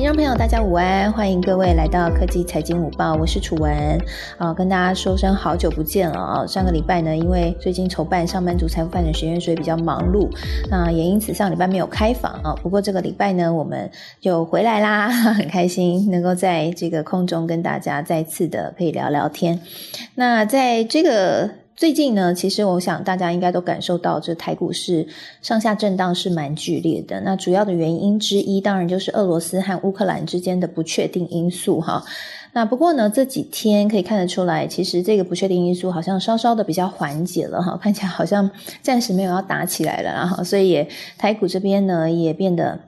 听众朋友，大家午安，欢迎各位来到科技财经午报，我是楚文啊，跟大家说声好久不见了啊！上个礼拜呢，因为最近筹办上班族财富发展学院，所以比较忙碌，那也因此上礼拜没有开房啊。不过这个礼拜呢，我们就回来啦，很开心能够在这个空中跟大家再次的可以聊聊天。那在这个。最近呢，其实我想大家应该都感受到，这台股市上下震荡是蛮剧烈的。那主要的原因之一，当然就是俄罗斯和乌克兰之间的不确定因素哈。那不过呢，这几天可以看得出来，其实这个不确定因素好像稍稍的比较缓解了哈，看起来好像暂时没有要打起来了，然后所以也台股这边呢也变得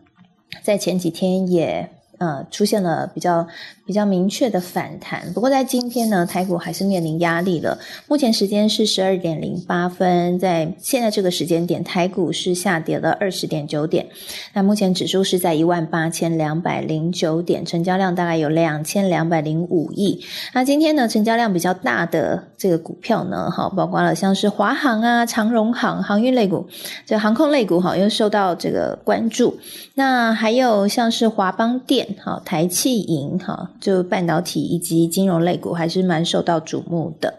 在前几天也呃出现了比较。比较明确的反弹，不过在今天呢，台股还是面临压力了。目前时间是十二点零八分，在现在这个时间点，台股是下跌了二十点九点。那目前指数是在一万八千两百零九点，成交量大概有两千两百零五亿。那今天呢，成交量比较大的这个股票呢，哈，包括了像是华航啊、长荣航航运类股，这航空类股哈，又受到这个关注。那还有像是华邦电、哈台气银、哈。就半导体以及金融类股还是蛮受到瞩目的。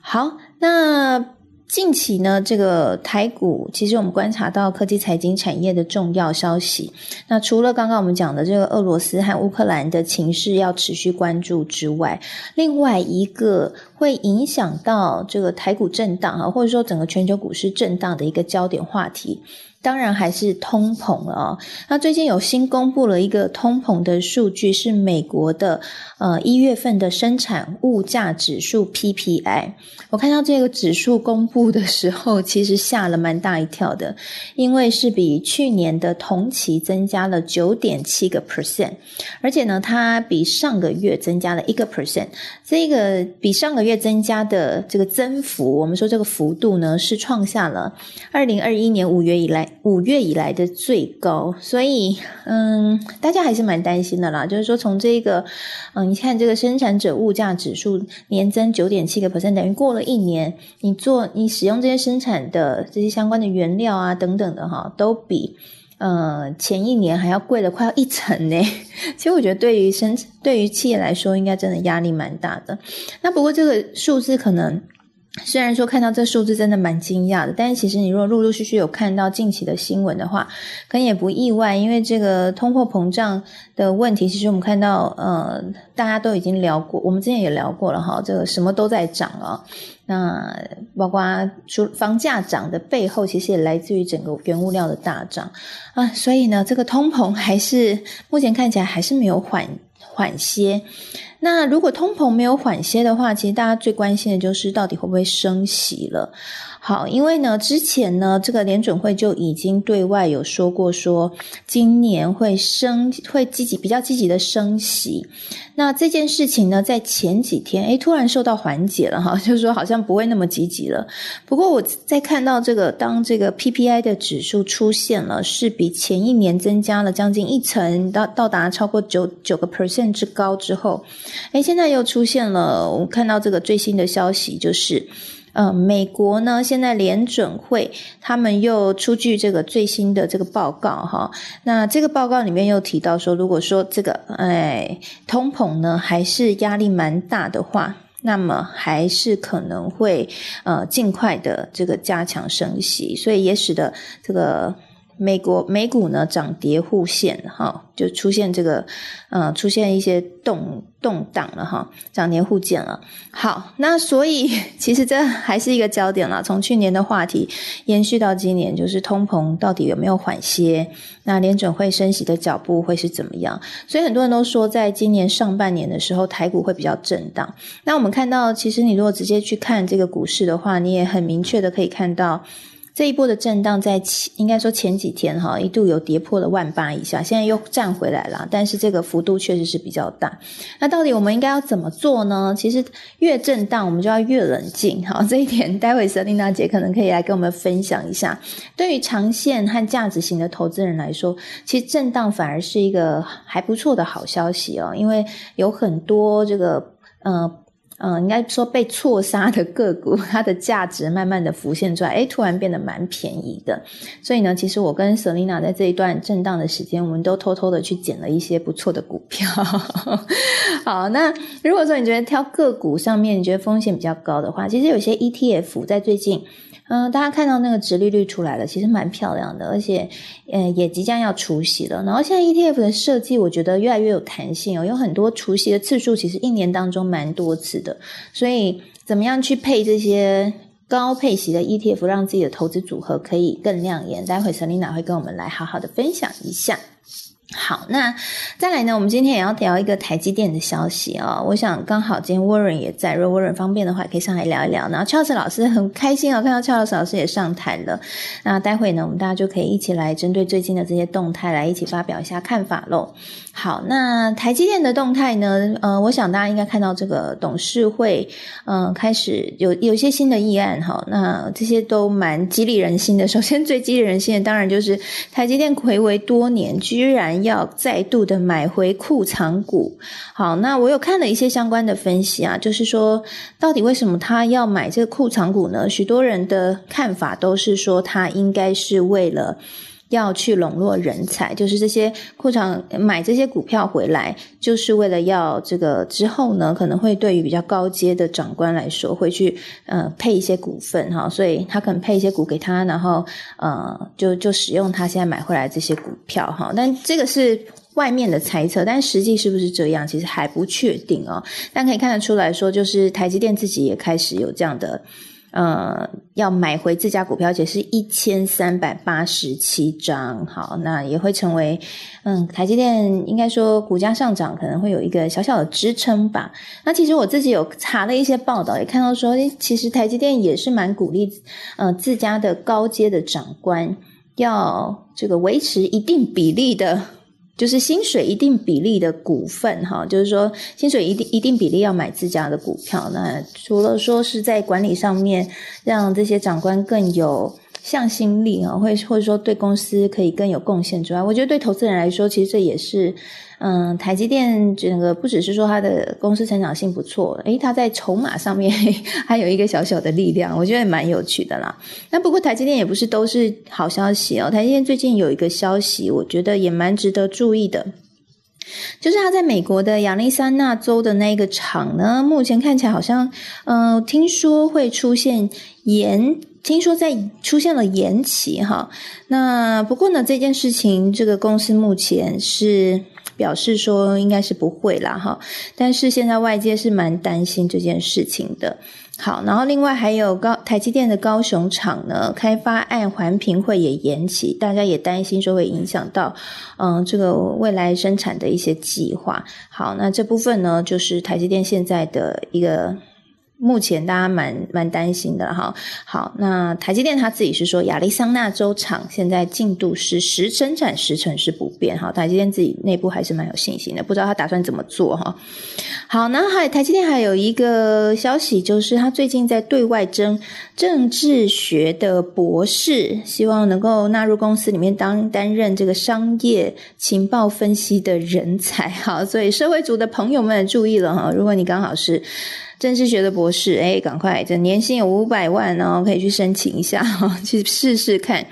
好，那近期呢，这个台股其实我们观察到科技财经产业的重要消息。那除了刚刚我们讲的这个俄罗斯和乌克兰的情势要持续关注之外，另外一个会影响到这个台股震荡啊，或者说整个全球股市震荡的一个焦点话题。当然还是通膨了哦。那最近有新公布了一个通膨的数据，是美国的呃一月份的生产物价指数 PPI。我看到这个指数公布的时候，其实吓了蛮大一跳的，因为是比去年的同期增加了九点七个 percent，而且呢，它比上个月增加了一个 percent。这个比上个月月增加的这个增幅，我们说这个幅度呢，是创下了二零二一年五月以来。五月以来的最高，所以嗯，大家还是蛮担心的啦。就是说，从这个嗯，你看这个生产者物价指数年增九点七个 percent，等于过了一年，你做你使用这些生产的这些相关的原料啊等等的哈，都比呃前一年还要贵了快要一成呢。其实我觉得，对于生对于企业来说，应该真的压力蛮大的。那不过这个数字可能。虽然说看到这数字真的蛮惊讶的，但是其实你如果陆陆续续有看到近期的新闻的话，可能也不意外，因为这个通货膨胀的问题，其实我们看到，呃，大家都已经聊过，我们之前也聊过了哈，这个什么都在涨啊，那包括说房价涨的背后，其实也来自于整个原物料的大涨啊，所以呢，这个通膨还是目前看起来还是没有缓缓些。那如果通膨没有缓些的话，其实大家最关心的就是到底会不会升息了。好，因为呢，之前呢，这个联准会就已经对外有说过，说今年会升，会积极比较积极的升息。那这件事情呢，在前几天，诶突然受到缓解了哈，就是说好像不会那么积极了。不过我在看到这个，当这个 PPI 的指数出现了，是比前一年增加了将近一层，到到达超过九九个 percent 之高之后，诶现在又出现了，我看到这个最新的消息就是。呃，美国呢，现在联准会他们又出具这个最新的这个报告哈。那这个报告里面又提到说，如果说这个哎通膨呢还是压力蛮大的话，那么还是可能会呃尽快的这个加强升息，所以也使得这个。美国美股呢涨跌互现，哈，就出现这个，呃，出现一些动动荡了，哈，涨跌互见了。好，那所以 其实这还是一个焦点了。从去年的话题延续到今年，就是通膨到底有没有缓些？那联准会升息的脚步会是怎么样？所以很多人都说，在今年上半年的时候，台股会比较震荡。那我们看到，其实你如果直接去看这个股市的话，你也很明确的可以看到。这一波的震荡在前，应该说前几天哈，一度有跌破了万八以下，现在又站回来了，但是这个幅度确实是比较大。那到底我们应该要怎么做呢？其实越震荡，我们就要越冷静。好，这一点待会瑟琳娜姐可能可以来跟我们分享一下。对于长线和价值型的投资人来说，其实震荡反而是一个还不错的好消息哦，因为有很多这个呃。嗯，应该说被错杀的个股，它的价值慢慢的浮现出来，哎，突然变得蛮便宜的。所以呢，其实我跟 Selina 在这一段震荡的时间，我们都偷偷的去捡了一些不错的股票。好，那如果说你觉得挑个股上面你觉得风险比较高的话，其实有些 ETF 在最近。嗯，大家看到那个值利率出来了，其实蛮漂亮的，而且，呃，也即将要除息了。然后现在 ETF 的设计，我觉得越来越有弹性哦，有很多除息的次数，其实一年当中蛮多次的。所以，怎么样去配这些高配息的 ETF，让自己的投资组合可以更亮眼？待会 Selina 会跟我们来好好的分享一下。好，那再来呢？我们今天也要聊一个台积电的消息哦。我想刚好今天 Warren 也在，如果 Warren 方便的话，可以上来聊一聊。然后 Charles 老师很开心哦，看到 Charles 老师也上台了。那待会呢，我们大家就可以一起来针对最近的这些动态来一起发表一下看法喽。好，那台积电的动态呢？呃，我想大家应该看到这个董事会，嗯，开始有有一些新的议案哈。那这些都蛮激励人心的。首先最激励人心的，当然就是台积电回违多年，居然要再度的买回库藏股。好，那我有看了一些相关的分析啊，就是说到底为什么他要买这个库藏股呢？许多人的看法都是说，他应该是为了。要去笼络人才，就是这些库场买这些股票回来，就是为了要这个之后呢，可能会对于比较高阶的长官来说，会去呃配一些股份哈，所以他可能配一些股给他，然后呃就就使用他现在买回来这些股票哈。但这个是外面的猜测，但实际是不是这样，其实还不确定哦。但可以看得出来说，就是台积电自己也开始有这样的。呃，要买回自家股票，且是一千三百八十七张。好，那也会成为嗯，台积电应该说股价上涨可能会有一个小小的支撑吧。那其实我自己有查了一些报道，也看到说，其实台积电也是蛮鼓励呃自家的高阶的长官要这个维持一定比例的。就是薪水一定比例的股份，哈，就是说薪水一定一定比例要买自家的股票。那除了说是在管理上面让这些长官更有向心力啊，会或者说对公司可以更有贡献之外，我觉得对投资人来说，其实这也是。嗯，台积电整个不只是说它的公司成长性不错，诶，它在筹码上面 还有一个小小的力量，我觉得蛮有趣的啦。那不过台积电也不是都是好消息哦，台积电最近有一个消息，我觉得也蛮值得注意的，就是它在美国的亚利桑那州的那个厂呢，目前看起来好像，嗯，听说会出现延，听说在出现了延期哈。那不过呢，这件事情这个公司目前是。表示说应该是不会啦，哈，但是现在外界是蛮担心这件事情的。好，然后另外还有高台积电的高雄厂呢，开发案环评会也延期，大家也担心说会影响到嗯这个未来生产的一些计划。好，那这部分呢，就是台积电现在的一个。目前大家蛮蛮担心的哈。好，那台积电他自己是说，亚利桑那州厂现在进度是十生产时程是不变哈。台积电自己内部还是蛮有信心的，不知道他打算怎么做哈。好，那还台积电还有一个消息，就是他最近在对外争政治学的博士，希望能够纳入公司里面当担任这个商业情报分析的人才 好。所以社会组的朋友们注意了哈，如果你刚好是。政治学的博士，哎，赶快，这年薪有五百万哦，可以去申请一下哈，去试试看。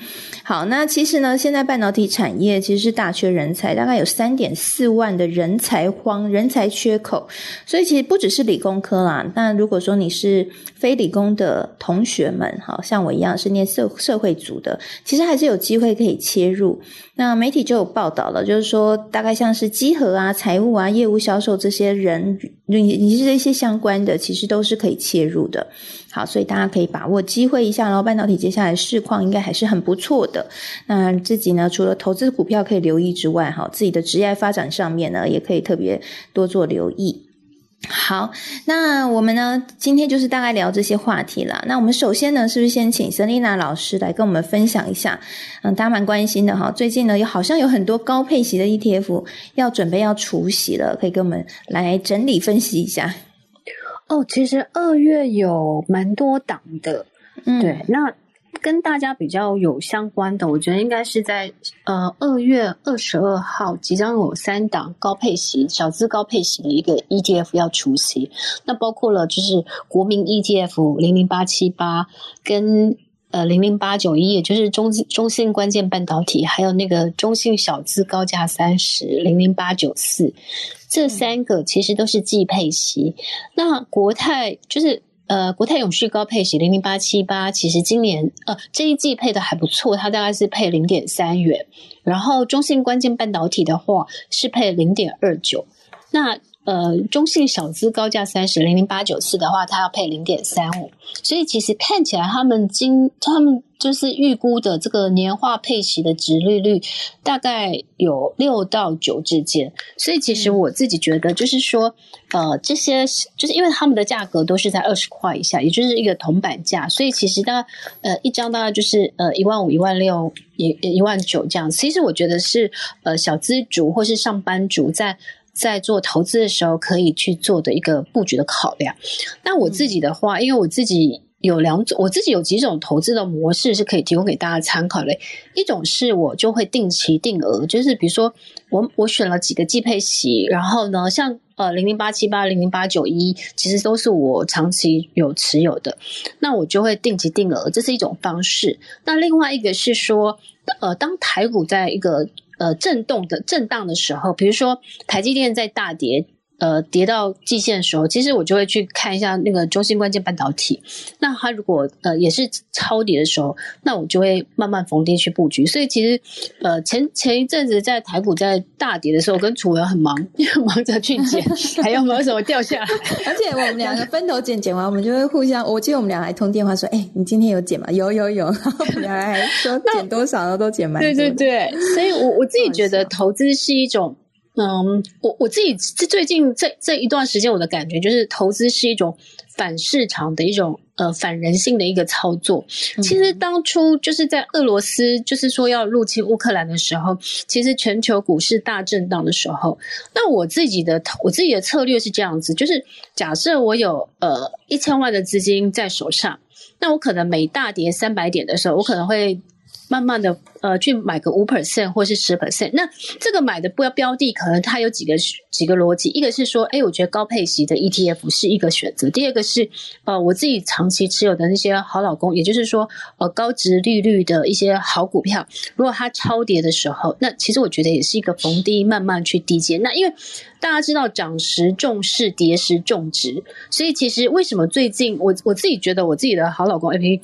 好，那其实呢，现在半导体产业其实是大缺人才，大概有三点四万的人才荒、人才缺口。所以其实不只是理工科啦，那如果说你是非理工的同学们，好像我一样是念社社会组的，其实还是有机会可以切入。那媒体就有报道了，就是说大概像是稽核啊、财务啊、业务销售这些人，你你是这些相关的，其实都是可以切入的。好，所以大家可以把握机会一下，然后半导体接下来市况应该还是很不错的。那自己呢，除了投资股票可以留意之外，哈，自己的职业发展上面呢，也可以特别多做留意。好，那我们呢，今天就是大概聊这些话题了。那我们首先呢，是不是先请 Selina 老师来跟我们分享一下？嗯，大家蛮关心的哈。最近呢，有好像有很多高配息的 ETF 要准备要除息了，可以跟我们来整理分析一下。哦，其实二月有蛮多档的，嗯，对，那跟大家比较有相关的，我觉得应该是在呃二月二十二号即将有三档高配息、小资高配息的一个 ETF 要出席，那包括了就是国民 ETF 零零八七八跟呃零零八九一，也就是中中信关键半导体，还有那个中信小资高价三十零零八九四，这三个其实都是季配息。那国泰就是。呃，国泰永续高配息零零八七八，其实今年呃这一季配的还不错，它大概是配零点三元。然后中信关键半导体的话是配零点二九。那呃中信小资高价三十零零八九四的话，它要配零点三五。所以其实看起来他们今他们。就是预估的这个年化配息的值利率大概有六到九之间，所以其实我自己觉得，就是说，呃，这些就是因为他们的价格都是在二十块以下，也就是一个铜板价，所以其实大概呃一张大概就是呃一万五、一万六、一一万九这样。其实我觉得是呃小资族或是上班族在在做投资的时候可以去做的一个布局的考量。那我自己的话，因为我自己。有两种，我自己有几种投资的模式是可以提供给大家参考的。一种是我就会定期定额，就是比如说我我选了几个季配息，然后呢，像呃零零八七八、零零八九一，其实都是我长期有持有的，那我就会定期定额，这是一种方式。那另外一个是说，呃，当台股在一个呃震动的震荡的时候，比如说台积电在大跌。呃，跌到季线的时候，其实我就会去看一下那个中心关键半导体。那它如果呃也是超跌的时候，那我就会慢慢逢低去布局。所以其实呃前前一阵子在台股在大跌的时候，跟楚文很忙，忙着去捡，还有没有什么掉下来？而且我们两个分头捡，捡完我们就会互相。我记得我们俩还通电话说：“哎，你今天有捡吗？”有有有。然后我们俩还说 捡多少呢？都捡满。对对对，所以我我自己觉得投资是一种。嗯，我我自己这最近这这一段时间，我的感觉就是投资是一种反市场的一种呃反人性的一个操作。其实当初就是在俄罗斯就是说要入侵乌克兰的时候，其实全球股市大震荡的时候，那我自己的我自己的策略是这样子，就是假设我有呃一千万的资金在手上，那我可能每大跌三百点的时候，我可能会。慢慢的，呃，去买个五 percent 或是十 percent。那这个买的不要标的，可能它有几个几个逻辑。一个是说，哎，我觉得高配息的 ETF 是一个选择。第二个是，呃，我自己长期持有的那些好老公，也就是说，呃，高值利率的一些好股票，如果它超跌的时候，那其实我觉得也是一个逢低慢慢去低接。那因为大家知道涨时重视，跌时重值，所以其实为什么最近我我自己觉得我自己的好老公 A P。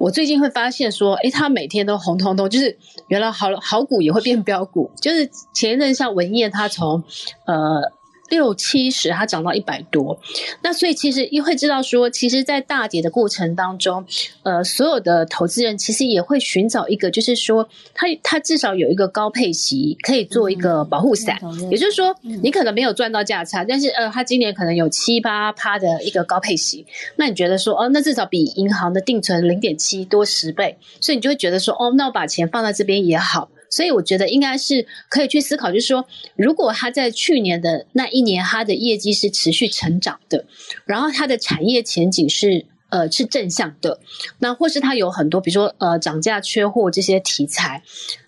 我最近会发现说，诶，他每天都红彤彤，就是原来好好股也会变标股，就是前一阵像文业，他从呃。六七十，它涨到一百多，那所以其实也会知道说，其实，在大跌的过程当中，呃，所有的投资人其实也会寻找一个，就是说，他他至少有一个高配息可以做一个保护伞，也就是说，你可能没有赚到价差，但是呃，他今年可能有七八趴的一个高配息，那你觉得说，哦，那至少比银行的定存零点七多十倍，所以你就会觉得说，哦，那我把钱放在这边也好。所以我觉得应该是可以去思考，就是说，如果他在去年的那一年，他的业绩是持续成长的，然后他的产业前景是呃是正向的，那或是他有很多，比如说呃涨价、缺货这些题材。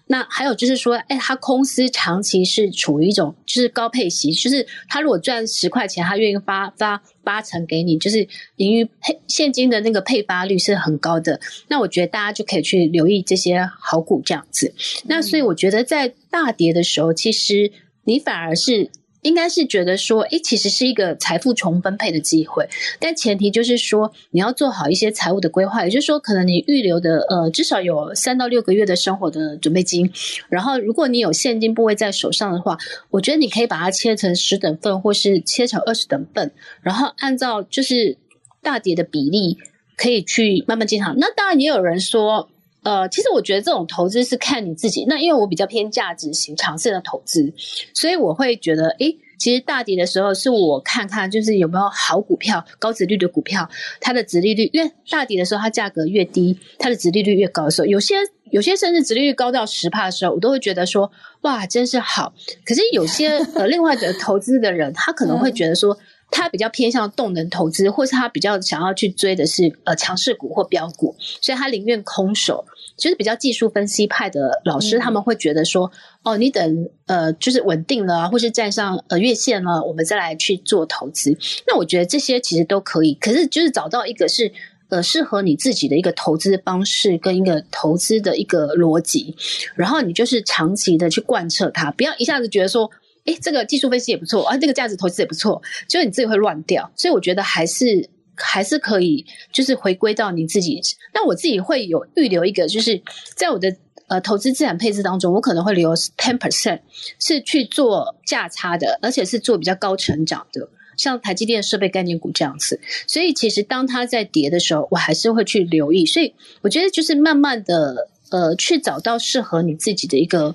那还有就是说，哎，他公司长期是处于一种就是高配息，就是他如果赚十块钱，他愿意发发八成给你，就是盈余配现金的那个配发率是很高的。那我觉得大家就可以去留意这些好股这样子。那所以我觉得在大跌的时候，其实你反而是。应该是觉得说，诶，其实是一个财富重分配的机会，但前提就是说，你要做好一些财务的规划，也就是说，可能你预留的呃，至少有三到六个月的生活的准备金，然后如果你有现金部位在手上的话，我觉得你可以把它切成十等份，或是切成二十等份，然后按照就是大跌的比例，可以去慢慢进场。那当然也有人说。呃，其实我觉得这种投资是看你自己。那因为我比较偏价值型、长线的投资，所以我会觉得，诶，其实大跌的时候是我看看，就是有没有好股票、高值率的股票，它的值利率，因为大跌的时候它价格越低，它的值利率越高的时候，有些有些甚至值利率高到十帕的时候，我都会觉得说，哇，真是好。可是有些呃，另外的投资的人，他可能会觉得说。他比较偏向动能投资，或是他比较想要去追的是呃强势股或标股，所以他宁愿空手。就是比较技术分析派的老师，他们会觉得说，哦，你等呃，就是稳定了，或是站上呃月线了，我们再来去做投资。那我觉得这些其实都可以，可是就是找到一个是呃适合你自己的一个投资方式跟一个投资的一个逻辑，然后你就是长期的去贯彻它，不要一下子觉得说，哎，这个技术分析也不错啊，这个价值投资也不错，就是你自己会乱掉。所以我觉得还是。还是可以，就是回归到你自己。那我自己会有预留一个，就是在我的呃投资资产配置当中，我可能会留 ten percent 是去做价差的，而且是做比较高成长的，像台积电设备概念股这样子。所以其实当它在跌的时候，我还是会去留意。所以我觉得就是慢慢的呃，去找到适合你自己的一个。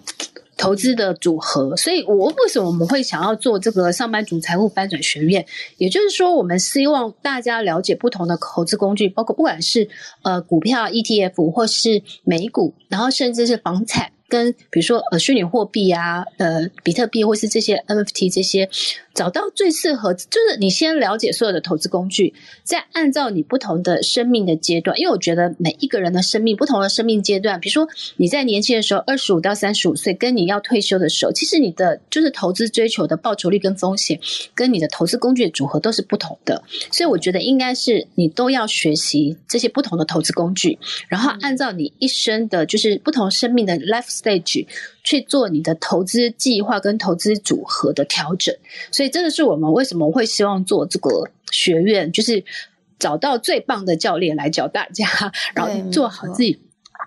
投资的组合，所以我为什么我们会想要做这个上班族财务翻转学院？也就是说，我们希望大家了解不同的投资工具，包括不管是呃股票 ETF 或是美股，然后甚至是房产。跟比如说呃虚拟货币啊，呃比特币或是这些 NFT 这些，找到最适合，就是你先了解所有的投资工具，再按照你不同的生命的阶段，因为我觉得每一个人的生命不同的生命阶段，比如说你在年轻的时候，二十五到三十五岁，跟你要退休的时候，其实你的就是投资追求的报酬率跟风险，跟你的投资工具的组合都是不同的，所以我觉得应该是你都要学习这些不同的投资工具，然后按照你一生的就是不同生命的 life。Stage 去做你的投资计划跟投资组合的调整，所以这个是我们为什么会希望做这个学院，就是找到最棒的教练来教大家，然后做好自己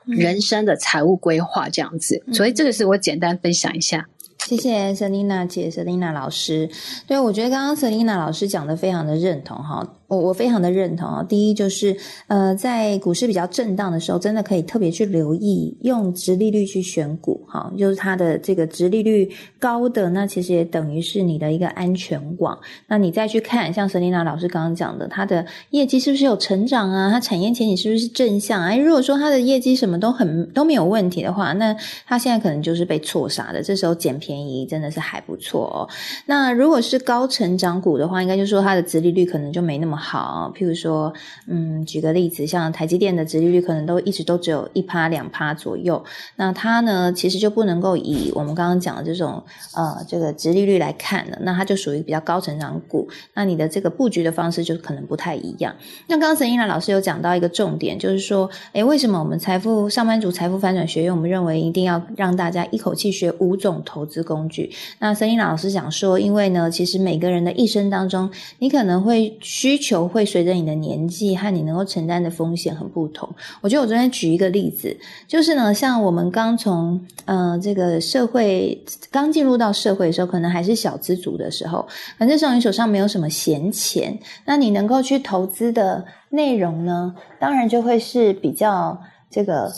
人生的财务规划这样子。所以这个是我简单分享一下。谢谢 Selina 姐，Selina 老师。对我觉得刚刚 Selina 老师讲的非常的认同哈。我我非常的认同啊！第一就是，呃，在股市比较震荡的时候，真的可以特别去留意用直利率去选股，哈，就是它的这个直利率高的，那其实也等于是你的一个安全网。那你再去看，像瑟琳娜老师刚刚讲的，它的业绩是不是有成长啊？它产业前景是不是正向？哎，如果说它的业绩什么都很都没有问题的话，那它现在可能就是被错杀的。这时候捡便宜真的是还不错哦。那如果是高成长股的话，应该就说它的直利率可能就没那么。好，譬如说，嗯，举个例子，像台积电的殖利率可能都一直都只有一趴两趴左右，那它呢，其实就不能够以我们刚刚讲的这种呃这个殖利率来看了，那它就属于比较高成长股，那你的这个布局的方式就可能不太一样。那刚刚沈英兰老师有讲到一个重点，就是说，诶，为什么我们财富上班族财富翻转学院，我们认为一定要让大家一口气学五种投资工具？那沈英兰老师讲说，因为呢，其实每个人的一生当中，你可能会需求。求会随着你的年纪和你能够承担的风险很不同。我觉得我昨天举一个例子，就是呢，像我们刚从呃这个社会刚进入到社会的时候，可能还是小资族的时候，反正时候你手上没有什么闲钱，那你能够去投资的内容呢，当然就会是比较这个。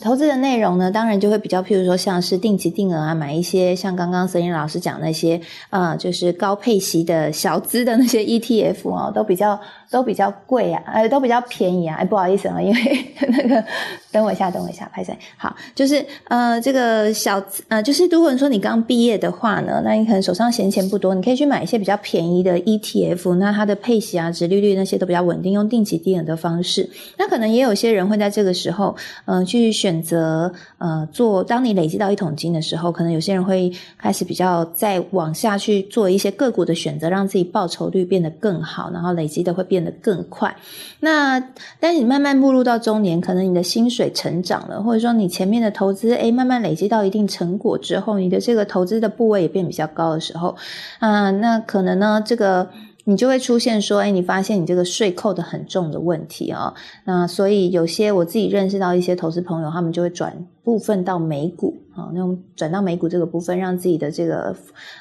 投资的内容呢，当然就会比较，譬如说像是定期定额啊，买一些像刚刚森林老师讲那些，呃，就是高配息的小资的 那些 ETF 哦，都比较。都比较贵啊，呃，都比较便宜啊，哎，不好意思啊，因为 那个，等我一下，等我一下，拍谁？好，就是呃，这个小呃，就是如果说你刚毕业的话呢，那你可能手上闲钱不多，你可以去买一些比较便宜的 ETF，那它的配息啊、值利率那些都比较稳定，用定期定额的方式。那可能也有些人会在这个时候，嗯，去选择呃做。当你累积到一桶金的时候，可能有些人会开始比较再往下去做一些个股的选择，让自己报酬率变得更好，然后累积的会。变得更快，那但是你慢慢步入到中年，可能你的薪水成长了，或者说你前面的投资诶慢慢累积到一定成果之后，你的这个投资的部位也变比较高的时候，啊，那可能呢这个。你就会出现说，哎，你发现你这个税扣的很重的问题啊，那所以有些我自己认识到一些投资朋友，他们就会转部分到美股啊，那种转到美股这个部分，让自己的这个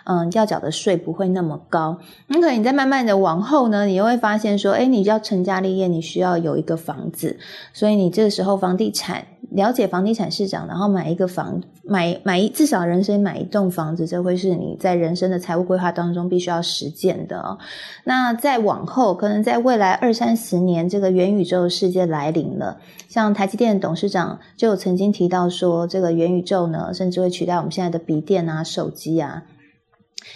嗯要缴的税不会那么高。那可能你在慢慢的往后呢，你又会发现说，哎，你要成家立业，你需要有一个房子，所以你这个时候房地产。了解房地产市场，然后买一个房，买买一至少人生买一栋房子，这会是你在人生的财务规划当中必须要实践的。那再往后，可能在未来二三十年，这个元宇宙世界来临了，像台积电的董事长就曾经提到说，这个元宇宙呢，甚至会取代我们现在的笔电啊、手机啊。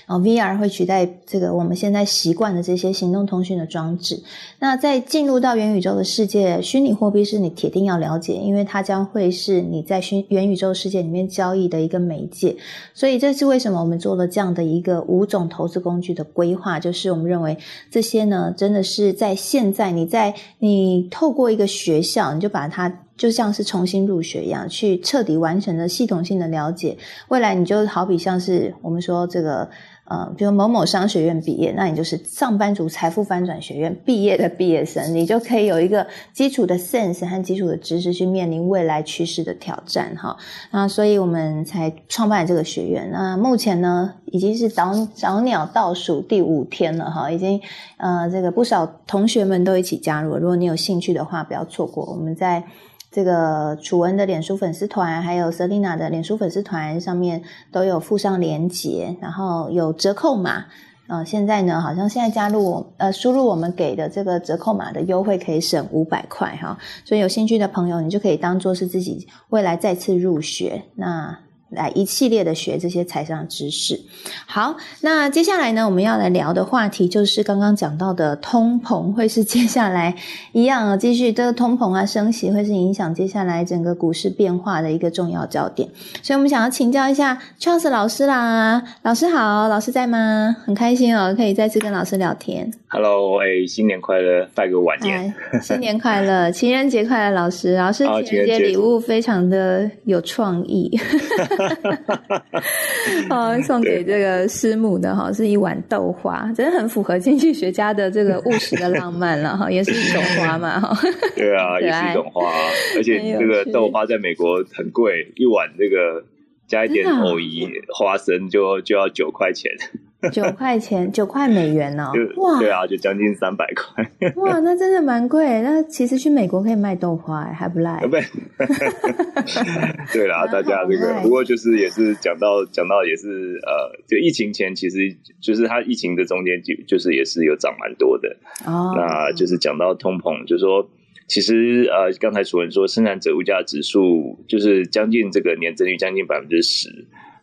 啊，VR 会取代这个我们现在习惯的这些行动通讯的装置。那在进入到元宇宙的世界，虚拟货币是你铁定要了解，因为它将会是你在虚元宇宙世界里面交易的一个媒介。所以这是为什么我们做了这样的一个五种投资工具的规划，就是我们认为这些呢，真的是在现在你在你透过一个学校，你就把它。就像是重新入学一样，去彻底完成了系统性的了解。未来你就好比像是我们说这个呃，比如某某商学院毕业，那你就是上班族财富翻转学院毕业的毕业生，你就可以有一个基础的 sense 和基础的知识去面临未来趋势的挑战哈。那所以我们才创办这个学院。那目前呢，已经是早早鸟倒数第五天了哈，已经呃这个不少同学们都一起加入。如果你有兴趣的话，不要错过。我们在。这个楚文的脸书粉丝团，还有 Selina 的脸书粉丝团上面都有附上链接，然后有折扣码。嗯，现在呢，好像现在加入我呃，输入我们给的这个折扣码的优惠，可以省五百块哈。所以有兴趣的朋友，你就可以当做是自己未来再次入学那。来一系列的学这些财商知识。好，那接下来呢，我们要来聊的话题就是刚刚讲到的通膨，会是接下来一样啊，继续这个通膨啊升息，会是影响接下来整个股市变化的一个重要焦点。所以我们想要请教一下 Charles 老师啦，老师好，老师在吗？很开心哦，可以再次跟老师聊天。Hello，哎，新年快乐，拜个晚年。新年快乐，情人节快乐，老师，老师情人节礼物非常的有创意。哦，送给这个师母的哈是一碗豆花，真的很符合经济学家的这个务实的浪漫了哈，也是一种花嘛哈。对啊，也是一种花，而且这个豆花在美国很贵，一碗这个加一点藕仪花生就就要九块钱。九块钱，九块美元呢？哇，对啊，就将近三百块。哇，那真的蛮贵。那其实去美国可以卖豆花，还不赖。对，对啦，大家这个不过就是也是讲到讲到也是呃，就疫情前其实就是它疫情的中间就就是也是有涨蛮多的。哦，那就是讲到通膨，就是说其实呃，刚才主任说生产者物价指数就是将近这个年增率将近百分之十。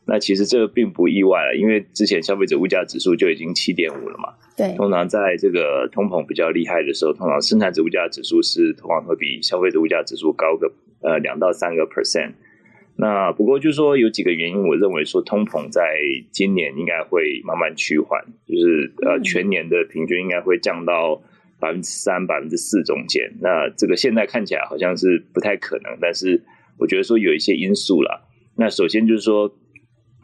那其实这个并不意外了，因为之前消费者物价指数就已经七点五了嘛。对，通常在这个通膨比较厉害的时候，通常生产者物价指数是通常会比消费者物价指数高个呃两到三个 percent。那不过就是说有几个原因，我认为说通膨在今年应该会慢慢趋缓，就是呃全年的平均应该会降到百分之三、百分之四中间。那这个现在看起来好像是不太可能，但是我觉得说有一些因素了。那首先就是说。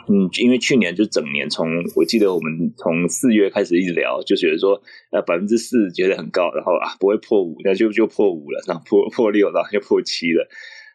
嗯，因为去年就整年，从我记得我们从四月开始一直聊，就觉得说呃百分之四觉得很高，然后啊不会破五，那就就破五了，然后破破六，然后又破七了，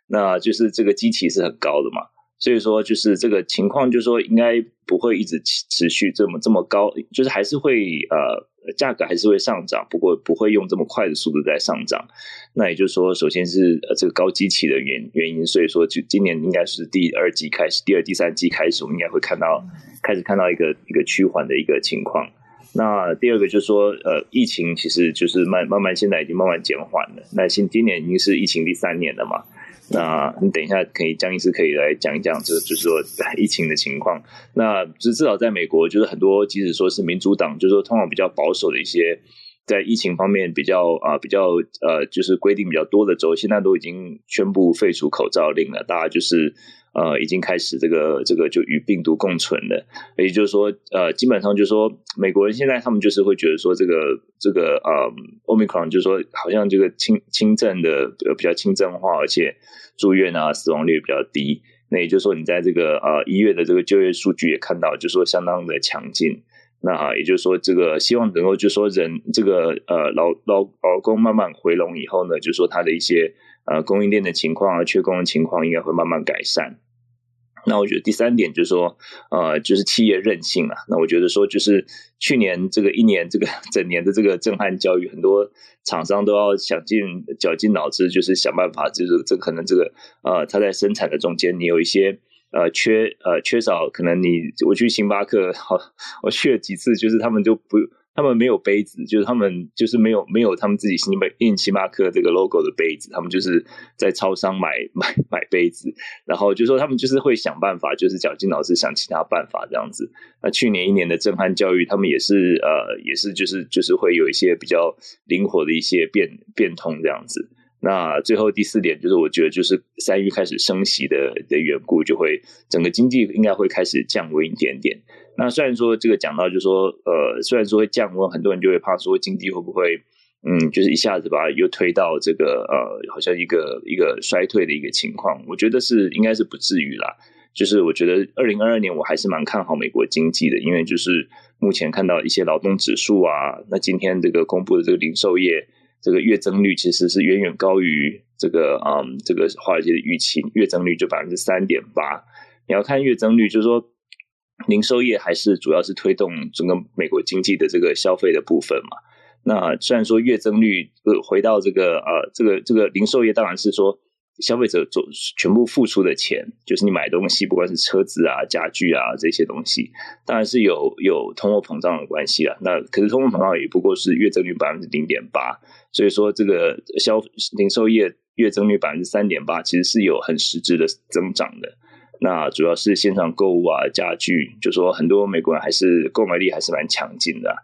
那就是这个基期是很高的嘛。所以说，就是这个情况，就是说应该不会一直持续这么这么高，就是还是会呃价格还是会上涨，不过不会用这么快的速度在上涨。那也就是说，首先是呃这个高基期的原原因，所以说就今年应该是第二季开始，第二第三季开始，我们应该会看到开始看到一个一个趋缓的一个情况。那第二个就是说，呃，疫情其实就是慢慢慢现在已经慢慢减缓了。那现今年已经是疫情第三年了嘛。那你等一下可以，江医师可以来讲一讲，这就是说疫情的情况。那至至少在美国，就是很多即使说是民主党，就是说通常比较保守的一些，在疫情方面比较啊比较呃，就是规定比较多的州，现在都已经宣布废除口罩令了，大家就是。呃，已经开始这个这个就与病毒共存了，也就是说，呃，基本上就是说，美国人现在他们就是会觉得说，这个这个呃，omicron 就是说，好像这个轻轻症的呃比较轻症化，而且住院啊，死亡率比较低。那也就是说，你在这个呃医院的这个就业数据也看到，就是说相当的强劲。那也就是说，这个希望能够就说人这个呃劳劳劳工慢慢回笼以后呢，就说他的一些呃供应链的情况啊，缺工的情况应该会慢慢改善。那我觉得第三点就是说，呃，就是企业韧性啊。那我觉得说，就是去年这个一年这个整年的这个震撼教育，很多厂商都要想尽绞尽脑汁，就是想办法，就是这可能这个呃，他在生产的中间，你有一些呃缺呃缺少，可能你我去星巴克好，我去了几次，就是他们就不他们没有杯子，就是他们就是没有没有他们自己星巴印星巴克这个 logo 的杯子，他们就是在超商买 买买杯子，然后就说他们就是会想办法，就是绞尽脑汁想其他办法这样子。那去年一年的震撼教育，他们也是呃也是就是就是会有一些比较灵活的一些变变通这样子。那最后第四点就是，我觉得就是三月开始升息的的缘故，就会整个经济应该会开始降温一点点。那虽然说这个讲到，就是说呃，虽然说会降温，很多人就会怕说经济会不会嗯，就是一下子把又推到这个呃，好像一个一个衰退的一个情况。我觉得是应该是不至于啦。就是我觉得二零二二年我还是蛮看好美国经济的，因为就是目前看到一些劳动指数啊，那今天这个公布的这个零售业。这个月增率其实是远远高于这个嗯，这个华尔街的预期，月增率就百分之三点八。你要看月增率，就是说零售业还是主要是推动整个美国经济的这个消费的部分嘛。那虽然说月增率呃回到这个呃这个这个零售业，当然是说。消费者做全部付出的钱，就是你买东西，不管是车子啊、家具啊这些东西，当然是有有通货膨胀的关系了。那可是通货膨胀也不过是月增率百分之零点八，所以说这个消零售业月增率百分之三点八，其实是有很实质的增长的。那主要是线上购物啊、家具，就说很多美国人还是购买力还是蛮强劲的。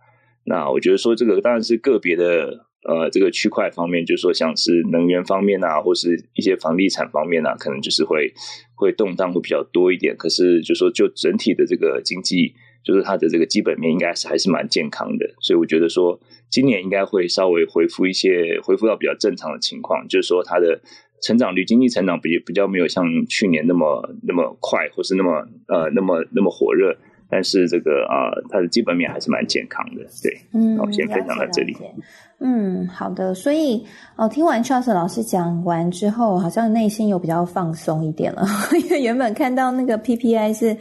那我觉得说这个当然是个别的。呃，这个区块方面，就是说像是能源方面啊，或是一些房地产方面啊，可能就是会会动荡会比较多一点。可是，就说就整体的这个经济，就是它的这个基本面应该是还是蛮健康的。所以，我觉得说今年应该会稍微恢复一些，恢复到比较正常的情况。就是说，它的成长率、经济成长比比较没有像去年那么那么快，或是那么呃那么那么火热。但是这个啊，它的基本面还是蛮健康的，对。嗯，我先分享到这里。嗯，好的。所以哦，听完 Charles 老师讲完之后，好像内心有比较放松一点了，因为原本看到那个 PPI 是。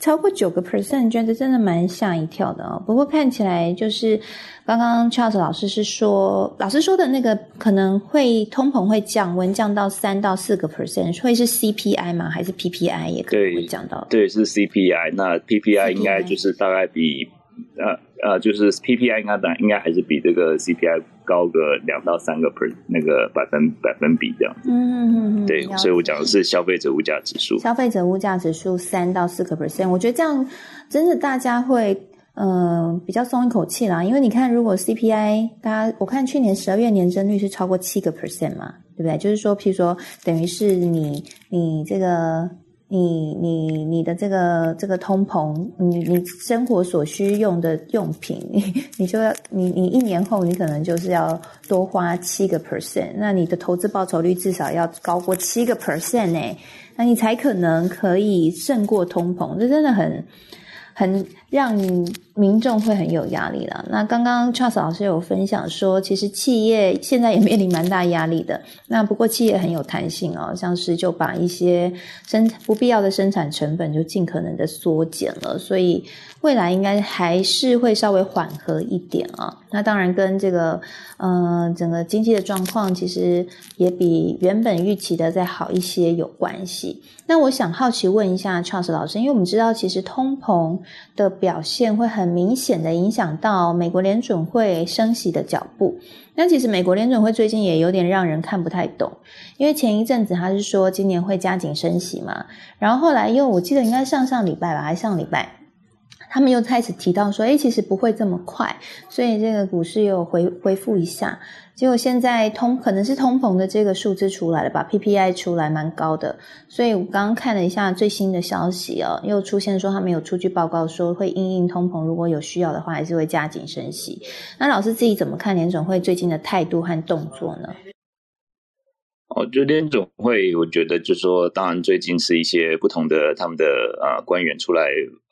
超过九个 percent，觉得真的蛮吓一跳的哦。不过看起来就是刚刚 Charles 老师是说，老师说的那个可能会通膨会降温，降到三到四个 percent，会是 CPI 吗？还是 PPI 也可能会降到？对，是 CPI。那 PPI 应该就是大概比。呃呃，就是 PPI 应该当应该还是比这个 CPI 高个两到三个 per 那个百分百分比这样。嗯嗯嗯。对，所以我讲的是消费者物价指数。消费者物价指数三到四个 percent，我觉得这样真的大家会嗯比较松一口气啦。因为你看，如果 CPI，大家我看去年十二月年增率是超过七个 percent 嘛，对不对？就是说，譬如说，等于是你你这个。你你你的这个这个通膨，你你生活所需用的用品，你 你就要你你一年后你可能就是要多花七个 percent，那你的投资报酬率至少要高过七个 percent 呢，那你才可能可以胜过通膨，这真的很很让民众会很有压力了。那刚刚 Charles 老师有分享说，其实企业现在也面临蛮大压力的。那不过企业很有弹性哦，像是就把一些生不必要的生产成本就尽可能的缩减了，所以未来应该还是会稍微缓和一点啊。那当然跟这个嗯整个经济的状况其实也比原本预期的再好一些有关系。那我想好奇问一下 Charles 老师，因为我们知道其实通膨的表现会很。明显的影响到美国联准会升息的脚步。那其实美国联准会最近也有点让人看不太懂，因为前一阵子他是说今年会加紧升息嘛，然后后来又我记得应该上上礼拜吧，还上礼拜。他们又开始提到说，哎，其实不会这么快，所以这个股市又回恢复一下。结果现在通可能是通膨的这个数字出来了吧，PPI 出来蛮高的，所以我刚刚看了一下最新的消息哦，又出现说他们有出具报告说会因应通膨，如果有需要的话，还是会加紧升息。那老师自己怎么看联总会最近的态度和动作呢？哦，就联总会，我觉得就说，当然最近是一些不同的他们的呃官员出来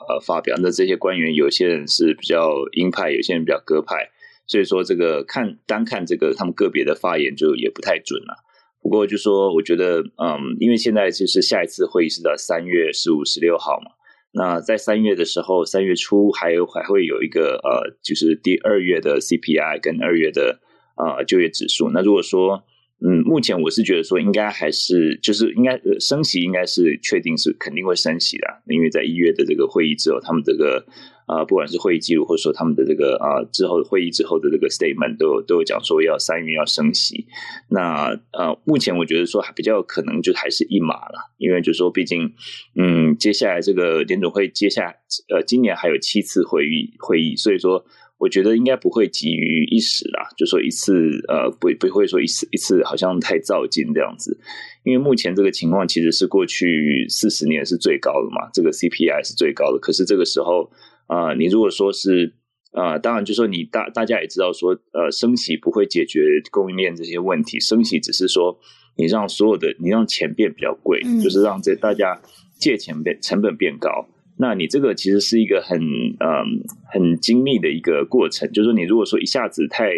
呃发表，那这些官员有些人是比较鹰派，有些人比较鸽派，所以说这个看单看这个他们个别的发言就也不太准了。不过就说我觉得，嗯，因为现在就是下一次会议是在三月十五、十六号嘛，那在三月的时候，三月初还有还会有一个呃，就是第二月的 CPI 跟二月的呃就业指数。那如果说嗯，目前我是觉得说，应该还是就是应该升息，应该是确定是肯定会升息的，因为在一月的这个会议之后，他们这个啊，不管是会议记录，或者说他们的这个啊之后会议之后的这个 statement，都有都有讲说要三月要升息。那呃，目前我觉得说还比较可能就还是一码了，因为就说毕竟嗯，接下来这个联总会接下呃今年还有七次会议会议，所以说我觉得应该不会急于一时啦，就说一次呃不不会说一次一次好像太造进这样子。因为目前这个情况其实是过去四十年是最高的嘛，这个 CPI 是最高的。可是这个时候，啊，你如果说是，啊，当然就说你大大家也知道说，呃，升息不会解决供应链这些问题，升息只是说你让所有的你让钱变比较贵，就是让这大家借钱变成本变高。那你这个其实是一个很嗯很精密的一个过程，就是说你如果说一下子太。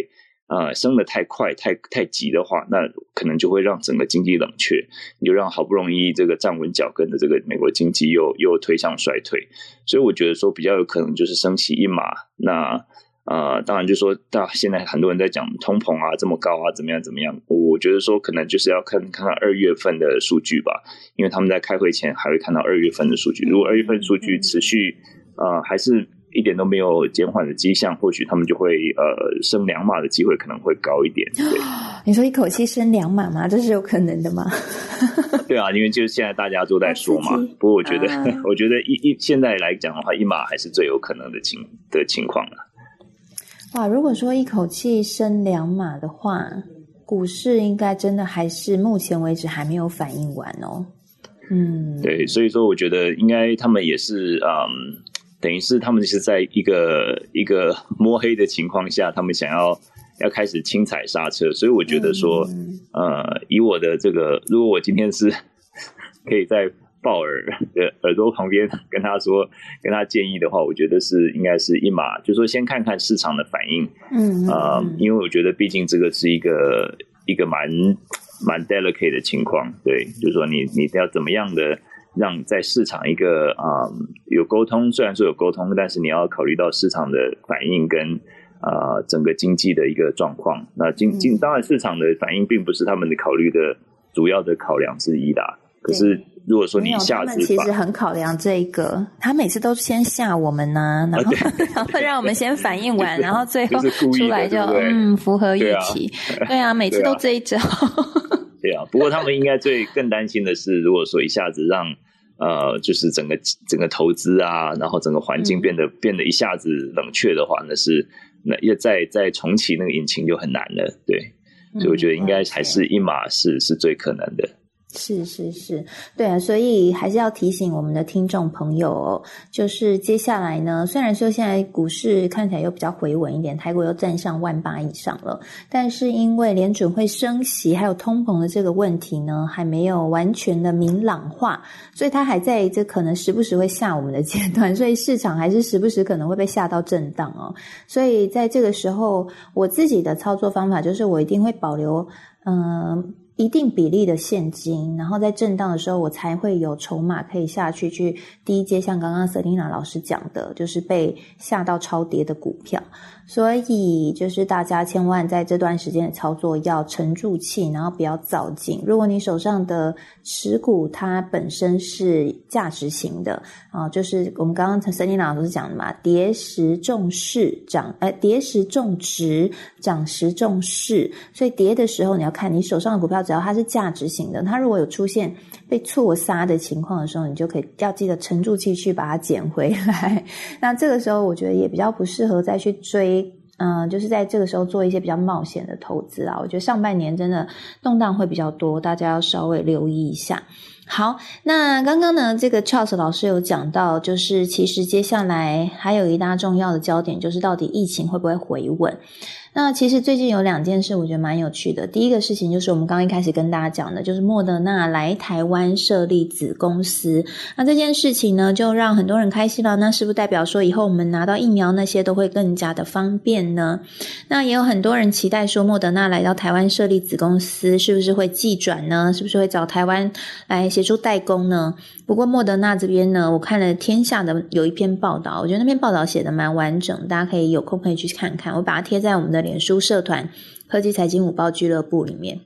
呃，升的太快、太太急的话，那可能就会让整个经济冷却，你就让好不容易这个站稳脚跟的这个美国经济又又推向衰退。所以我觉得说比较有可能就是升起一码。那呃，当然就说到现在很多人在讲通膨啊这么高啊怎么样怎么样，我觉得说可能就是要看看看二月份的数据吧，因为他们在开会前还会看到二月份的数据。如果二月份数据持续呃还是。一点都没有减缓的迹象，或许他们就会呃升两码的机会可能会高一点。对，你说一口气升两码吗？这是有可能的吗？对啊，因为就是现在大家都在说嘛。不过我觉得，我觉得一一现在来讲的话，一码还是最有可能的情的情况了。哇，如果说一口气升两码的话，股市应该真的还是目前为止还没有反应完哦。嗯，对，所以说我觉得应该他们也是嗯。等于是他们是在一个一个摸黑的情况下，他们想要要开始轻踩刹车，所以我觉得说，呃，以我的这个，如果我今天是 可以在鲍尔的耳朵旁边跟他说，跟他建议的话，我觉得是应该是一码，就说先看看市场的反应，嗯啊，因为我觉得毕竟这个是一个一个蛮蛮 delicate 的情况，对，就是说你你要怎么样的。让在市场一个啊有沟通，虽然说有沟通，但是你要考虑到市场的反应跟啊整个经济的一个状况。那经经当然市场的反应并不是他们的考虑的主要的考量之一的。可是如果说你一下子，其实很考量这个，他每次都先吓我们呢，然后 然后让我们先反应完，然后最后出来就嗯符合预期。对啊，每次都这一招。对啊，不过他们应该最更担心的是，如果说一下子让呃，就是整个整个投资啊，然后整个环境变得变得一下子冷却的话，那是那要再再重启那个引擎就很难了。对，所以我觉得应该还是一码是是最可能的。是是是，对啊，所以还是要提醒我们的听众朋友，就是接下来呢，虽然说现在股市看起来又比较回稳一点，台股又站上万八以上了，但是因为联准会升息，还有通膨的这个问题呢，还没有完全的明朗化，所以它还在这可能时不时会吓我们的阶段，所以市场还是时不时可能会被吓到震荡哦。所以在这个时候，我自己的操作方法就是，我一定会保留，嗯。一定比例的现金，然后在震荡的时候，我才会有筹码可以下去去低阶，像刚刚 Selina 老师讲的，就是被吓到超跌的股票。所以就是大家千万在这段时间的操作要沉住气，然后不要躁进。如果你手上的持股它本身是价值型的啊，就是我们刚刚森林老师讲的嘛，跌时重势涨，哎，跌时重值，涨时重势。所以跌的时候你要看你手上的股票，只要它是价值型的，它如果有出现被错杀的情况的时候，你就可以要记得沉住气去把它捡回来。那这个时候我觉得也比较不适合再去追。嗯，就是在这个时候做一些比较冒险的投资啊，我觉得上半年真的动荡会比较多，大家要稍微留意一下。好，那刚刚呢，这个 Charles 老师有讲到，就是其实接下来还有一大重要的焦点，就是到底疫情会不会回稳。那其实最近有两件事，我觉得蛮有趣的。第一个事情就是我们刚一开始跟大家讲的，就是莫德纳来台湾设立子公司。那这件事情呢，就让很多人开心了。那是不是代表说以后我们拿到疫苗那些都会更加的方便呢？那也有很多人期待说，莫德纳来到台湾设立子公司，是不是会寄转呢？是不是会找台湾来协助代工呢？不过莫德纳这边呢，我看了天下的有一篇报道，我觉得那篇报道写的蛮完整，大家可以有空可以去看看。我把它贴在我们的。脸书社团科技财经五报俱乐部里面，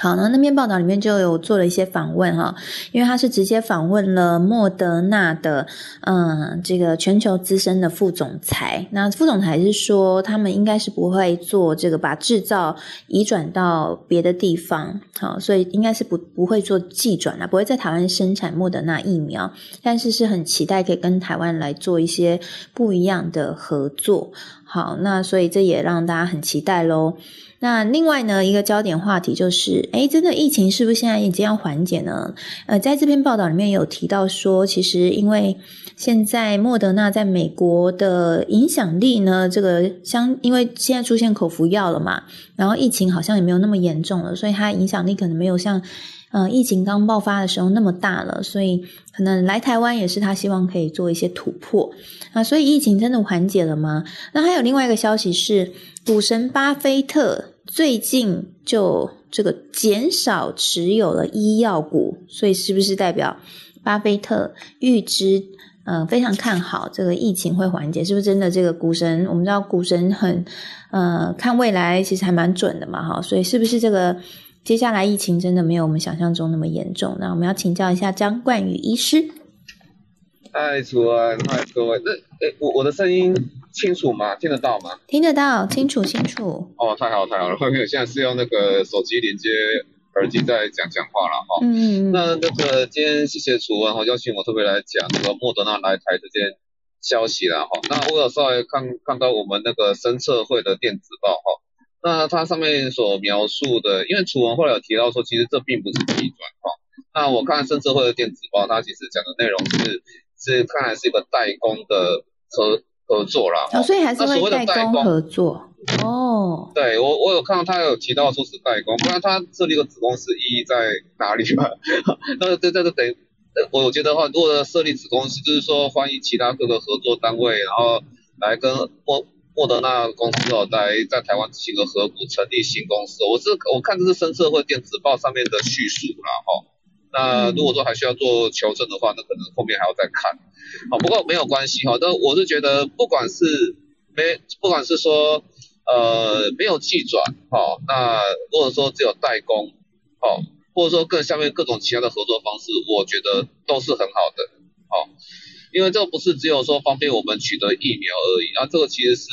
好，那那篇报道里面就有做了一些访问哈，因为他是直接访问了莫德纳的，嗯，这个全球资深的副总裁。那副总裁是说，他们应该是不会做这个把制造移转到别的地方，好，所以应该是不不会做寄转啊，不会在台湾生产莫德纳疫苗，但是是很期待可以跟台湾来做一些不一样的合作。好，那所以这也让大家很期待喽。那另外呢，一个焦点话题就是，哎，真的疫情是不是现在已经要缓解呢？呃，在这篇报道里面有提到说，其实因为现在莫德纳在美国的影响力呢，这个相因为现在出现口服药了嘛，然后疫情好像也没有那么严重了，所以它影响力可能没有像呃疫情刚爆发的时候那么大了，所以可能来台湾也是他希望可以做一些突破啊。所以疫情真的缓解了吗？那还有另外一个消息是，股神巴菲特。最近就这个减少持有了医药股，所以是不是代表巴菲特预知，嗯，非常看好这个疫情会缓解？是不是真的？这个股神，我们知道股神很，呃，看未来其实还蛮准的嘛，哈，所以是不是这个接下来疫情真的没有我们想象中那么严重？那我们要请教一下张冠宇医师。嗨，楚安，嗨，各位，那，诶，我我的声音。清楚吗？听得到吗？听得到，清楚清楚。哦，太好太好了，因为现在是用那个手机连接耳机在讲讲话了哈。嗯那那个今天谢谢楚文哈邀请我特别来讲那个莫德纳来台这件消息了哈。那我有稍微看看到我们那个生测会的电子报哈。那它上面所描述的，因为楚文后来有提到说，其实这并不是逆转哈。那我看甚至会的电子报，它其实讲的内容是是看来是一个代工的合。合作啦，所以还是会代工合作哦。对我，我有看到他有提到说是代工，不然他设立个子公司意义在哪里嘛？那这这个等，我觉得话，如果设立子公司，就是说欢迎其他各个合作单位，然后来跟莫莫德纳公司哦，在在台湾进行个合股，成立新公司。我是我看这是深社会电子报上面的叙述啦，哈。那如果说还需要做求证的话，那可能后面还要再看。好，不过没有关系哈。但我是觉得，不管是没，不管是说呃没有寄转，好，那或者说只有代工，好，或者说更下面各种其他的合作方式，我觉得都是很好的，好，因为这不是只有说方便我们取得疫苗而已，啊，这个其实是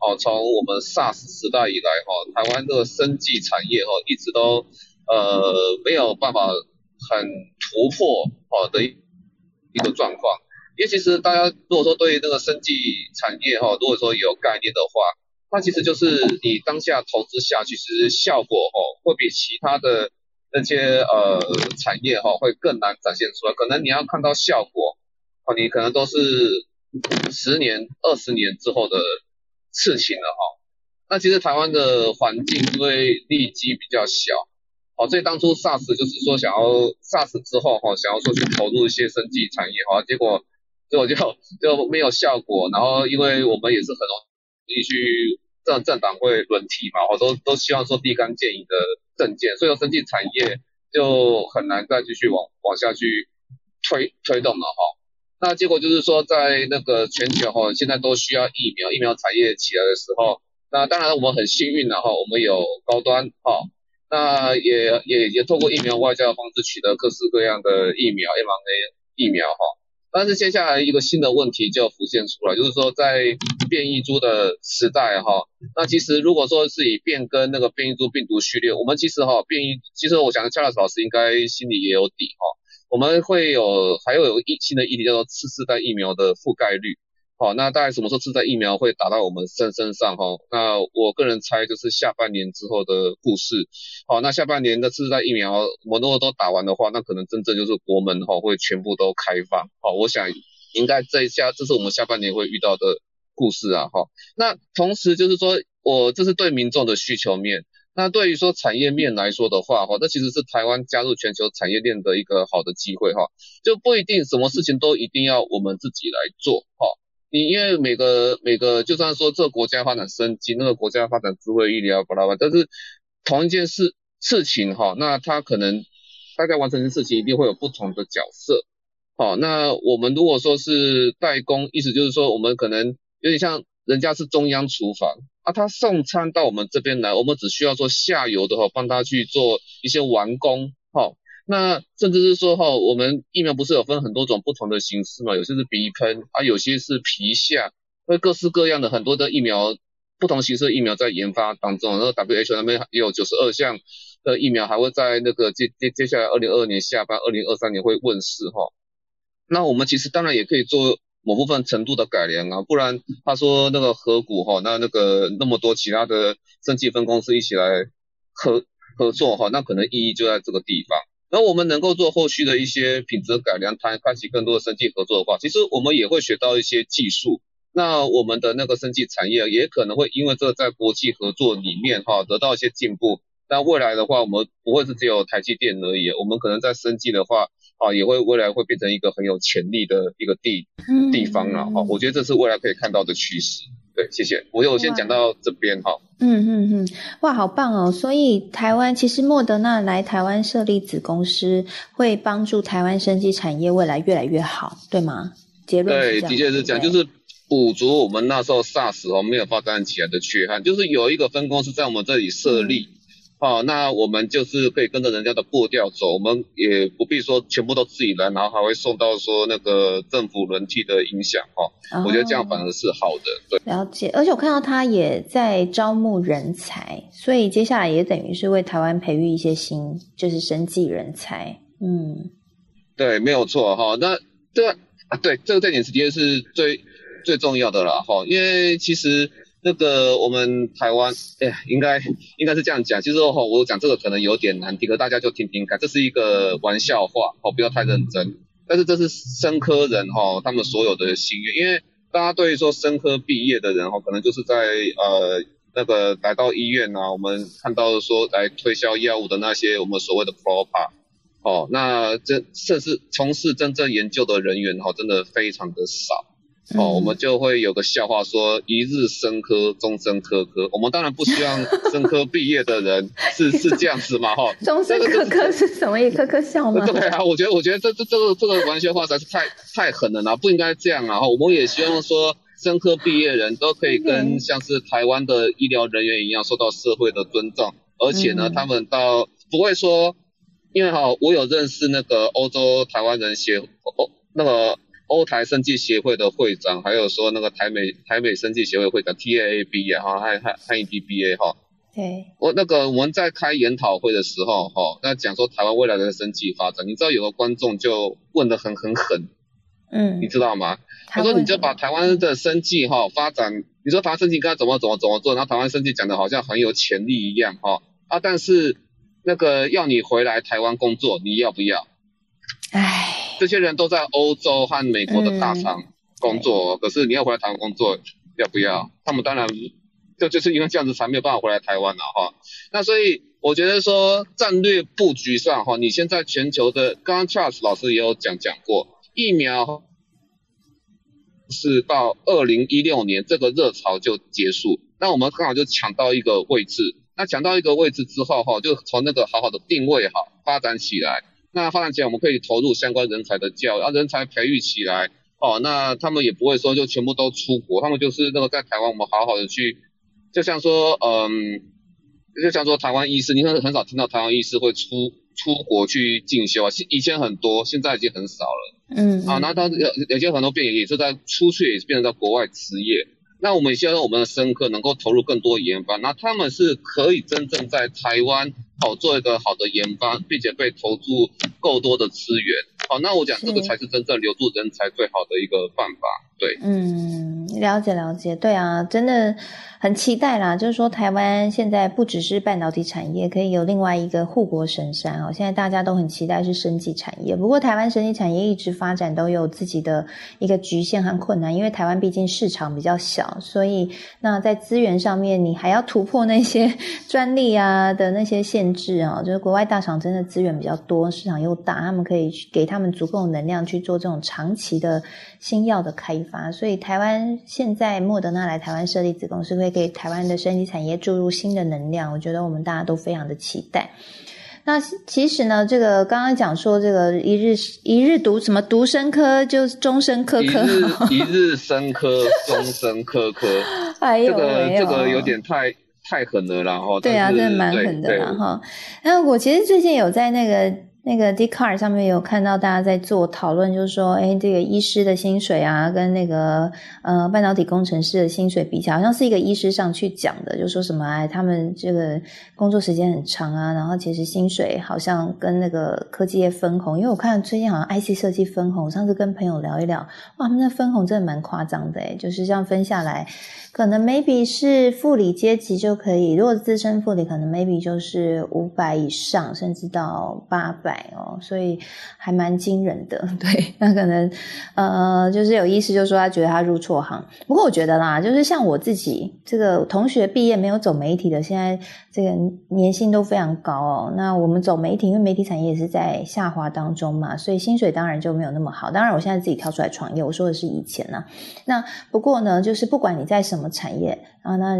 哦从我们 SARS 时代以来哈，台湾这个生技产业哈一直都呃没有办法。很突破哦的一一个状况，因为其实大家如果说对那个生技产业哈，如果说有概念的话，那其实就是你当下投资下去，其实效果哦会比其他的那些呃产业哈会更难展现出来，可能你要看到效果哦，你可能都是十年、二十年之后的事情了哈。那其实台湾的环境因为利基比较小。哦，所以当初 SARS 就是说想要 SARS 之后哈，想要说去投入一些生技产业哈，结果结果就就没有效果。然后因为我们也是很容易去政政党会轮替嘛，我都都希望说立竿见影的政见，所以生技产业就很难再继续往往下去推推动了哈。那结果就是说在那个全球哈，现在都需要疫苗，疫苗产业起来的时候，那当然我们很幸运了哈，我们有高端哈。那也也也透过疫苗外交的方式取得各式各样的疫苗 m r a 疫苗哈。但是接下来一个新的问题就浮现出来，就是说在变异株的时代哈，那其实如果说是以变更那个变异株病毒序列，我们其实哈变异，其实我想恰老师应该心里也有底哈。我们会有还有有一新的议题叫做次世代疫苗的覆盖率。好，那大概什么时候次代疫苗会打到我们身身上哈？那我个人猜就是下半年之后的故事。好，那下半年的次代疫苗我们如果都打完的话，那可能真正就是国门哈会全部都开放。好，我想应该这一下这是我们下半年会遇到的故事啊哈。那同时就是说我这是对民众的需求面，那对于说产业面来说的话哈，那其实是台湾加入全球产业链的一个好的机会哈，就不一定什么事情都一定要我们自己来做哈。你因为每个每个，就算说这个国家发展升级，那个国家发展智慧医疗，巴拉巴拉，但是同一件事事情哈，那他可能大概完成的事情一定会有不同的角色。好，那我们如果说是代工，意思就是说我们可能有点像人家是中央厨房啊，他送餐到我们这边来，我们只需要做下游的哈，帮他去做一些完工哈。那甚至是说哈，我们疫苗不是有分很多种不同的形式嘛？有些是鼻喷啊，有些是皮下，会各式各样的很多的疫苗，不同形式的疫苗在研发当中。然后 WHO 那边也有九十二项的疫苗，还会在那个接接接下来二零二二年下半，二零二三年会问世哈。那我们其实当然也可以做某部分程度的改良啊，不然他说那个合股哈，那那个那么多其他的生技分公司一起来合合作哈，那可能意义就在这个地方。那我们能够做后续的一些品质改良，谈开启更多的生技合作的话，其实我们也会学到一些技术。那我们的那个生技产业也可能会因为这个在国际合作里面哈得到一些进步。那未来的话，我们不会是只有台积电而已，我们可能在生技的话啊，也会未来会变成一个很有潜力的一个地地方了哈。我觉得这是未来可以看到的趋势。对，谢谢。我有先讲到这边哈。嗯嗯嗯，哇，好棒哦！所以台湾其实莫德纳来台湾设立子公司，会帮助台湾生技产业未来越来越好，对吗？结论对，的确是这样，就是补足我们那时候 SARS 哦没有发展起来的缺憾，就是有一个分公司在我们这里设立。哦，那我们就是可以跟着人家的步调走，我们也不必说全部都自己来，然后还会受到说那个政府轮替的影响哦。我觉得这样反而是好的，对。了解，而且我看到他也在招募人才，所以接下来也等于是为台湾培育一些新，就是生技人才。嗯，对，没有错哈。那这啊对这个这点是的确是最最重要的了哈，因为其实。那个我们台湾，哎，应该应该是这样讲，就是说哈，我讲这个可能有点难听，可大家就听听看，这是一个玩笑话，哦，不要太认真。但是这是生科人哈，他们所有的心愿，因为大家对于说生科毕业的人哈，可能就是在呃那个来到医院啊，我们看到说来推销药物的那些我们所谓的 proper，哦，那这甚至从事真正研究的人员哈，真的非常的少。哦，我们就会有个笑话说，一日生科，终身科科。我们当然不希望生科毕业的人是是这样子嘛，哈。终身科科是什么意思？科科笑吗？对啊，我觉得我觉得这这这个这个玩笑话实在是太太狠了啦，不应该这样啊。哈，我们也希望说，生科毕业人都可以跟像是台湾的医疗人员一样，受到社会的尊重，而且呢，他们到不会说，因为哈，我有认识那个欧洲台湾人协哦那个。欧台生技协会的会长，还有说那个台美台美生技协会会长 T A A B 啊，哈，还还还有 D B A 哈。对。我那个我们在开研讨会的时候，哈，那讲说台湾未来的生技发展，你知道有个观众就问的很很狠，嗯，你知道吗？他说你就把台湾的生技哈发展，你说台湾生技该怎么怎么怎么做，然后台湾生技讲的好像很有潜力一样哈啊，但是那个要你回来台湾工作，你要不要？唉。这些人都在欧洲和美国的大厂工作，可是你要回来台湾工作，要不要？他们当然就就是因为这样子才没有办法回来台湾了哈。那所以我觉得说战略布局上哈，你现在全球的，刚刚 Charles 老师也有讲讲过，疫苗是到二零一六年这个热潮就结束，那我们刚好就抢到一个位置，那抢到一个位置之后哈，就从那个好好的定位哈发展起来。那发展起来，我们可以投入相关人才的教育，啊人才培育起来，哦，那他们也不会说就全部都出国，他们就是那个在台湾，我们好好的去，就像说，嗯，就像说台湾医师，你很很少听到台湾医师会出出国去进修啊，以前很多，现在已经很少了，嗯，啊，那他有有些很多病人也是在出去，也是变成在国外执业。那我们希望我们的生科能够投入更多研发，那他们是可以真正在台湾好做一个好的研发，并且被投入够多的资源。好，那我讲这个才是真正留住人才最好的一个办法。对，嗯，了解了解，对啊，真的。很期待啦，就是说台湾现在不只是半导体产业，可以有另外一个护国神山哦。现在大家都很期待是生技产业，不过台湾生技产业一直发展都有自己的一个局限和困难，因为台湾毕竟市场比较小，所以那在资源上面你还要突破那些专利啊的那些限制啊。就是国外大厂真的资源比较多，市场又大，他们可以给他们足够能量去做这种长期的新药的开发。所以台湾现在莫德纳来台湾设立子公司会。给台湾的生技产业注入新的能量，我觉得我们大家都非常的期待。那其实呢，这个刚刚讲说这个一日一日读什么读生科，就是终身科科，一日生科，终身科科。哎呦，这个这个有点太太狠了，然后对啊，真的蛮狠的啦哈。那我其实最近有在那个。那个 d c a r 上面有看到大家在做讨论，就是说，哎，这个医师的薪水啊，跟那个呃半导体工程师的薪水比起来，好像是一个医师上去讲的，就说什么哎，他们这个工作时间很长啊，然后其实薪水好像跟那个科技业分红，因为我看最近好像 IC 设计分红，上次跟朋友聊一聊，哇，他们那分红真的蛮夸张的哎，就是这样分下来。可能 maybe 是副理阶级就可以，如果资深副理，可能 maybe 就是五百以上，甚至到八百哦，所以还蛮惊人的。对，那可能呃，就是有意思，就是说他觉得他入错行。不过我觉得啦，就是像我自己这个同学毕业没有走媒体的，现在这个年薪都非常高哦。那我们走媒体，因为媒体产业也是在下滑当中嘛，所以薪水当然就没有那么好。当然，我现在自己跳出来创业，我说的是以前呢。那不过呢，就是不管你在什么。什么产业啊？那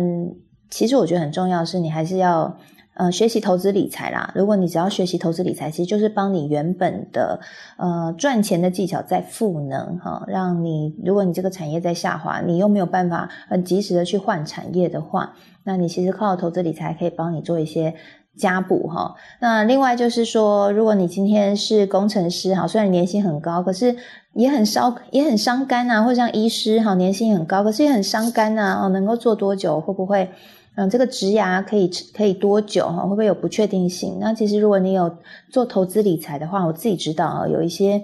其实我觉得很重要是，你还是要呃学习投资理财啦。如果你只要学习投资理财，其实就是帮你原本的呃赚钱的技巧在赋能哈，让你如果你这个产业在下滑，你又没有办法很及时的去换产业的话，那你其实靠投资理财可以帮你做一些加补哈。那另外就是说，如果你今天是工程师哈，虽然年薪很高，可是也很烧，也很伤肝啊，或者像医师哈，年薪很高，可是也很伤肝呐。哦，能够做多久？会不会？嗯，这个植牙可以可以多久？哈，会不会有不确定性？那其实如果你有做投资理财的话，我自己知道啊，有一些，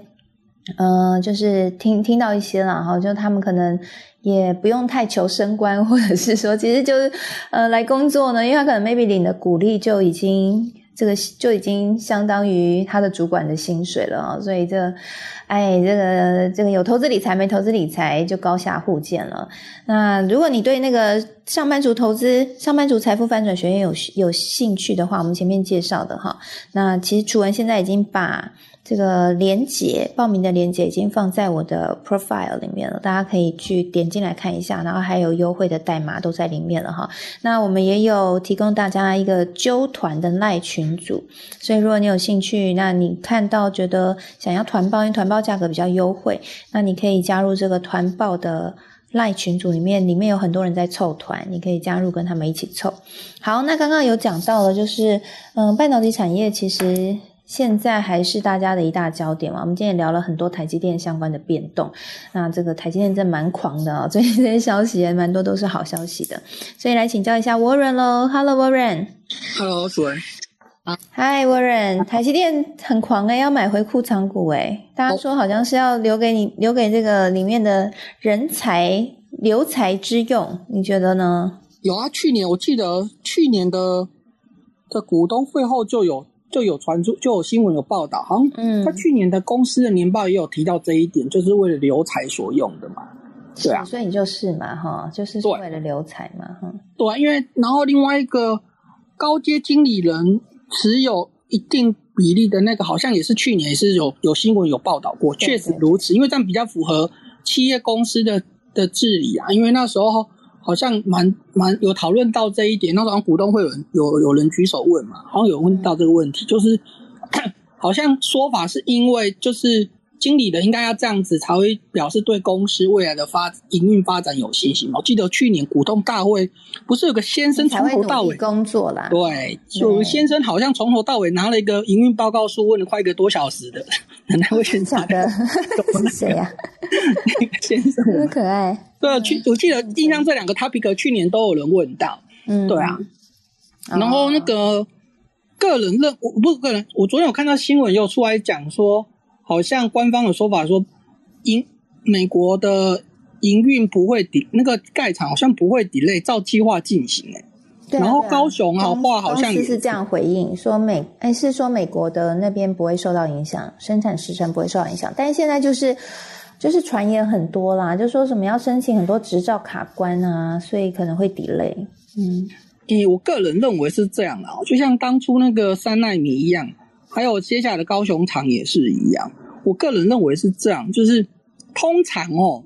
嗯，就是听听到一些了哈，就他们可能也不用太求升官，或者是说，其实就是呃来工作呢，因为他可能 maybe 领的鼓励就已经。这个就已经相当于他的主管的薪水了啊，所以这，哎，这个这个有投资理财没投资理财就高下互见了。那如果你对那个上班族投资、上班族财富翻转学院有有兴趣的话，我们前面介绍的哈，那其实楚文现在已经把。这个连接报名的连接已经放在我的 profile 里面了，大家可以去点进来看一下，然后还有优惠的代码都在里面了哈。那我们也有提供大家一个揪团的赖群组，所以如果你有兴趣，那你看到觉得想要团报，因为团报价格比较优惠，那你可以加入这个团报的赖群组里面，里面有很多人在凑团，你可以加入跟他们一起凑。好，那刚刚有讲到了，就是嗯，半导体产业其实。现在还是大家的一大焦点嘛？我们今天也聊了很多台积电相关的变动。那这个台积电真蛮狂的哦，最近这些消息也蛮多都是好消息的。所以来请教一下 Warren 喽，Hello Warren。Hello 主任。Hi Warren，台积电很狂哎，要买回库藏股哎，大家说好像是要留给你，留给这个里面的人才留才之用，你觉得呢？有啊，去年我记得去年的的股东会后就有。就有传出，就有新闻有报道，好像嗯他去年的公司的年报也有提到这一点，就是为了留财所用的嘛。对啊，所以你就是嘛，哈，就是为了留财嘛，哈。对，因为然后另外一个高阶经理人持有一定比例的那个，好像也是去年也是有有新闻有报道过，确实如此，因为这样比较符合企业公司的的治理啊，因为那时候。好像蛮蛮有讨论到这一点，那时候股东会有人有有人举手问嘛，好像有问到这个问题，就是 好像说法是因为就是经理的应该要这样子才会表示对公司未来的发营运发展有信心嘛。我记得去年股东大会不是有个先生从头到尾工作啦，对，有先生好像从头到尾拿了一个营运报告书，问了快一个多小时的，那位先生的是谁 呀？先生很可爱。对，去我记得印象这两个 topic 去年都有人问到，嗯，对啊，然后那个个人认我不是个人，我昨天有看到新闻又出来讲说，好像官方的说法说，营美国的营运不会抵那个盖厂好像不会 delay，照计划进行哎，然后高雄好话好像是这样回应说美哎是说美国的那边不会受到影响，生产时程不会受到影响，但是现在就是。就是传言很多啦，就说什么要申请很多执照卡关啊，所以可能会 delay。嗯，以我个人认为是这样的，就像当初那个三奈米一样，还有接下来的高雄厂也是一样。我个人认为是这样，就是通常哦，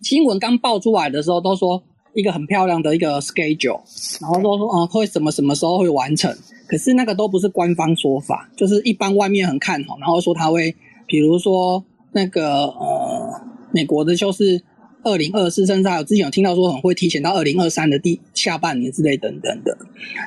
新闻刚爆出来的时候都说一个很漂亮的一个 schedule，然后说说哦会什么什么时候会完成，可是那个都不是官方说法，就是一般外面很看好，然后说他会，比如说那个呃美国的就是二零二四，甚至还有之前有听到说很会提前到二零二三的第下半年之类等等的。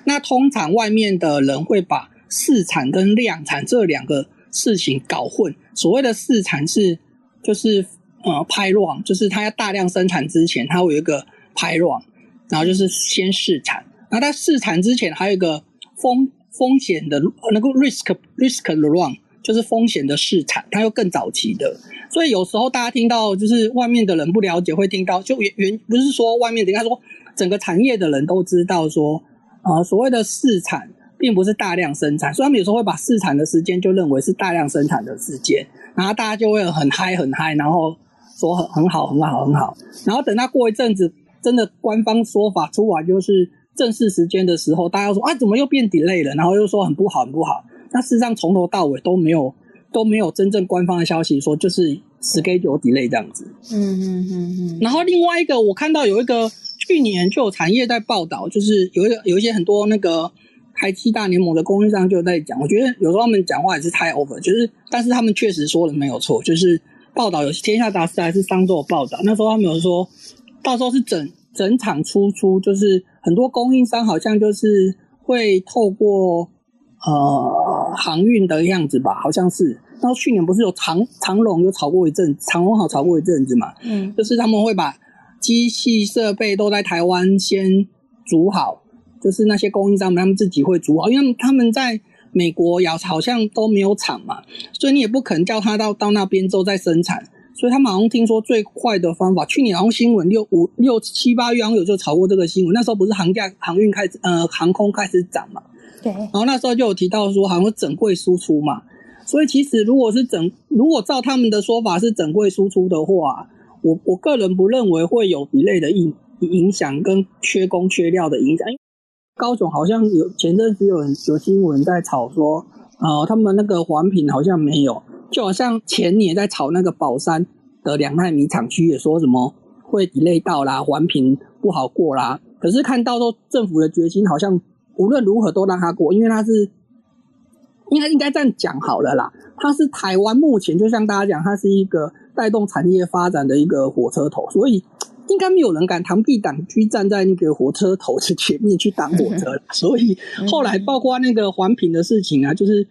那通常外面的人会把试产跟量产这两个事情搞混，所谓的试产是就是呃拍 run，就是它要大量生产之前，它会有一个。拍卵然后就是先试产，然后在试产之前还有一个风风险的那个 risk risk run，就是风险的试产，它又更早期的。所以有时候大家听到就是外面的人不了解，会听到就原原不是说外面的，应该说整个产业的人都知道说，呃，所谓的试产并不是大量生产，所以他们有时候会把试产的时间就认为是大量生产的时间，然后大家就会很嗨很嗨，然后说很很好很好很好，然后等到过一阵子。真的官方说法出来就是正式时间的时候，大家说啊，怎么又变 delay 了？然后又说很不好，很不好。那事实上从头到尾都没有都没有真正官方的消息说就是 schedule delay 这样子。嗯嗯嗯嗯。然后另外一个我看到有一个去年就有产业在报道，就是有一个有一些很多那个台积大联盟的供应商就在讲，我觉得有时候他们讲话也是太 over，就是但是他们确实说的没有错，就是报道有天下杂志还是商周报道，那时候他们有说。到时候是整整场出出，就是很多供应商好像就是会透过呃航运的样子吧，好像是。然后去年不是有长长龙有炒过一阵，长龙好炒过一阵子嘛，嗯，就是他们会把机器设备都在台湾先组好，就是那些供应商们他们自己会组好，因为他们在美国要好像都没有厂嘛，所以你也不可能叫他到到那边之后再生产。所以他们好像听说最快的方法，去年好像新闻六五六七八月好像有就炒过这个新闻，那时候不是航价航运开始呃航空开始涨嘛，对，然后那时候就有提到说好像整柜输出嘛，所以其实如果是整如果照他们的说法是整柜输出的话，我我个人不认为会有一类的影影响跟缺工缺料的影响，因为高总好像有前阵子有有新闻在炒说，呃他们那个环评好像没有。就好像前年在炒那个宝山的两纳米厂区，也说什么会 delay 到啦，环评不好过啦。可是看到说政府的决心，好像无论如何都让他过，因为它是应该应该这样讲好了啦。它是台湾目前就像大家讲，它是一个带动产业发展的一个火车头，所以应该没有人敢螳臂挡车站在那个火车头的前面去挡火车。所以后来包括那个环评的事情啊，就是。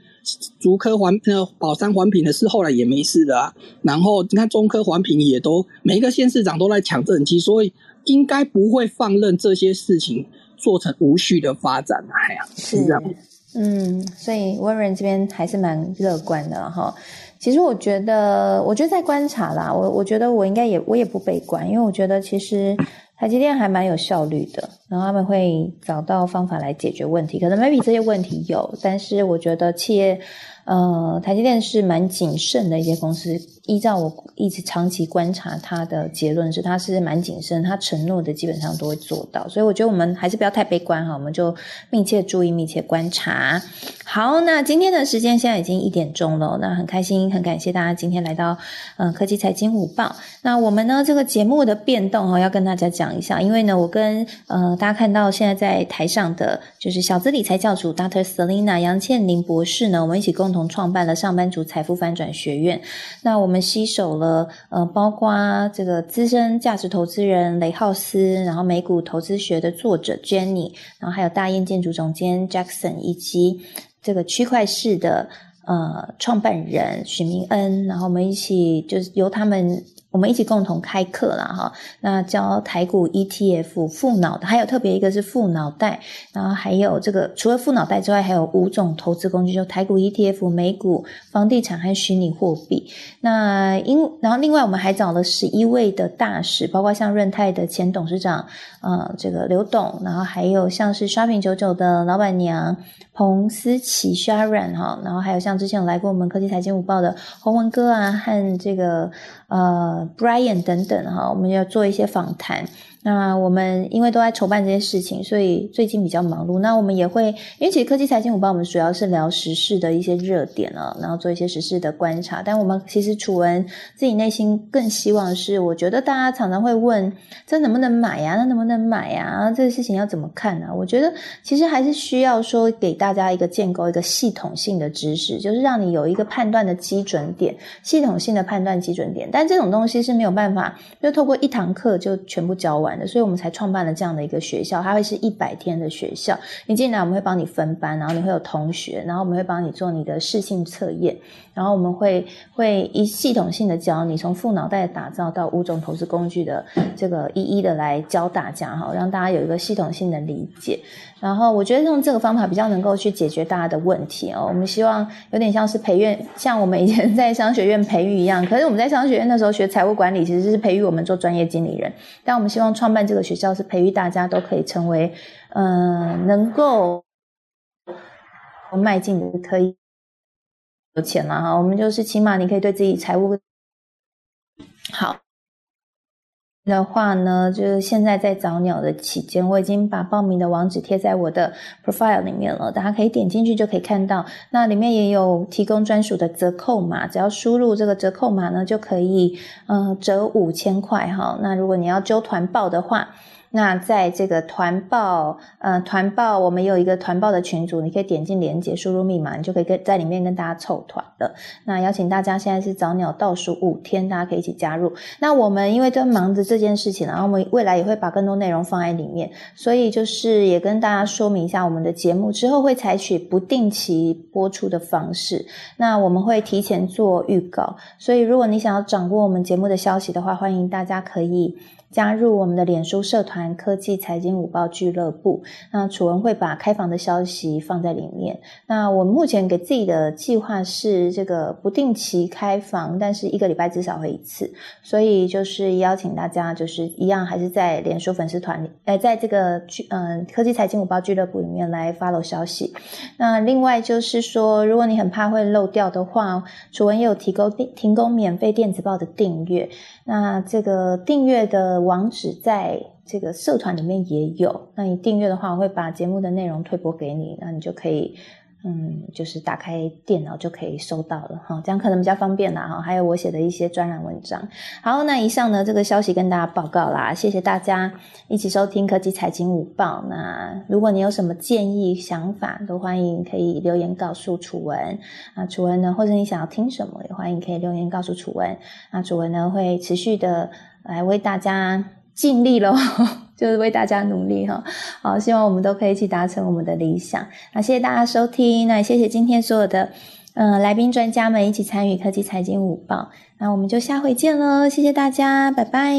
竹科环呃宝山环评的事，后来也没事的啊。然后你看中科环评也都每一个县市长都在抢政绩，所以应该不会放任这些事情做成无序的发展啊。哎呀，是这样。嗯，所以温润这边还是蛮乐观的哈。其实我觉得，我就在观察啦，我我觉得我应该也我也不悲观，因为我觉得其实。台积电还蛮有效率的，然后他们会找到方法来解决问题。可能 maybe 这些问题有，但是我觉得企业，呃，台积电是蛮谨慎的一些公司。依照我一直长期观察他的结论是，他是蛮谨慎，他承诺的基本上都会做到，所以我觉得我们还是不要太悲观哈，我们就密切注意、密切观察。好，那今天的时间现在已经一点钟了，那很开心，很感谢大家今天来到嗯科技财经午报。那我们呢这个节目的变动哈，要跟大家讲一下，因为呢我跟呃大家看到现在在台上的就是小资理财教主 Dr. Selina 杨倩玲博士呢，我们一起共共同创办了上班族财富翻转学院。那我们吸收了，呃，包括这个资深价值投资人雷浩斯，然后美股投资学的作者 Jenny，然后还有大雁建筑总监 Jackson，以及这个区块式的呃创办人许明恩，然后我们一起就是由他们。我们一起共同开课了哈，那教台股 ETF 副脑的，还有特别一个是副脑袋，然后还有这个除了副脑袋之外，还有五种投资工具，就台股 ETF、美股、房地产和虚拟货币。那因然后另外我们还找了十一位的大使，包括像润泰的前董事长，呃，这个刘董，然后还有像是刷屏九九的老板娘洪思琪 Sharon 哈，然后还有像之前有来过我们科技财经午报的洪文哥啊，和这个呃。Brian 等等哈，我们要做一些访谈。那我们因为都在筹办这些事情，所以最近比较忙碌。那我们也会，因为其实科技财经午报我们主要是聊时事的一些热点啊，然后做一些时事的观察。但我们其实楚文自己内心更希望是，我觉得大家常常会问，这能不能买呀？那能不能买呀？这个事情要怎么看呢？我觉得其实还是需要说给大大家一个建构一个系统性的知识，就是让你有一个判断的基准点，系统性的判断基准点。但这种东西是没有办法，就透过一堂课就全部教完的。所以我们才创办了这样的一个学校，它会是一百天的学校。你进来，我们会帮你分班，然后你会有同学，然后我们会帮你做你的试性测验，然后我们会会一系统性的教你从副脑袋打造到五种投资工具的这个一一的来教大家哈，让大家有一个系统性的理解。然后我觉得用这个方法比较能够去解决大家的问题哦。我们希望有点像是培院，像我们以前在商学院培育一样。可是我们在商学院那时候学财务管理，其实是培育我们做专业经理人。但我们希望创办这个学校是培育大家都可以成为，嗯，能够迈进的可以有钱了哈。我们就是起码你可以对自己财务好。的话呢，就是现在在找鸟的期间，我已经把报名的网址贴在我的 profile 里面了，大家可以点进去就可以看到。那里面也有提供专属的折扣码，只要输入这个折扣码呢，就可以嗯折五千块哈。那如果你要揪团报的话。那在这个团报，呃，团报我们有一个团报的群组，你可以点进连接，输入密码，你就可以跟在里面跟大家凑团的。那邀请大家，现在是早鸟倒数五天，大家可以一起加入。那我们因为都忙着这件事情，然后我们未来也会把更多内容放在里面，所以就是也跟大家说明一下，我们的节目之后会采取不定期播出的方式。那我们会提前做预告，所以如果你想要掌握我们节目的消息的话，欢迎大家可以。加入我们的脸书社团“科技财经五报俱乐部”，那楚文会把开房的消息放在里面。那我目前给自己的计划是这个不定期开房，但是一个礼拜至少会一次，所以就是邀请大家，就是一样还是在脸书粉丝团里，呃，在这个俱嗯科技财经五报俱乐部里面来 follow 消息。那另外就是说，如果你很怕会漏掉的话，楚文也有提供提供免费电子报的订阅。那这个订阅的网址在这个社团里面也有。那你订阅的话，我会把节目的内容推播给你，那你就可以。嗯，就是打开电脑就可以收到了哈，这样可能比较方便啦哈。还有我写的一些专栏文章。好，那以上呢这个消息跟大家报告啦，谢谢大家一起收听科技财经午报。那如果你有什么建议想法，都欢迎可以留言告诉楚文啊。楚文呢，或者你想要听什么，也欢迎可以留言告诉楚文。那楚文呢会持续的来为大家尽力喽。就是为大家努力哈，好，希望我们都可以一起达成我们的理想。那谢谢大家收听，那也谢谢今天所有的嗯来宾专家们一起参与科技财经午报。那我们就下回见喽，谢谢大家，拜拜。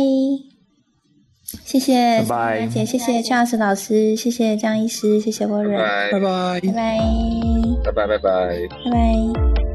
谢谢，拜拜，姐，谢谢 Charles 老师，谢谢江医师，谢谢沃瑞，拜拜，拜拜，拜拜，拜拜，拜拜。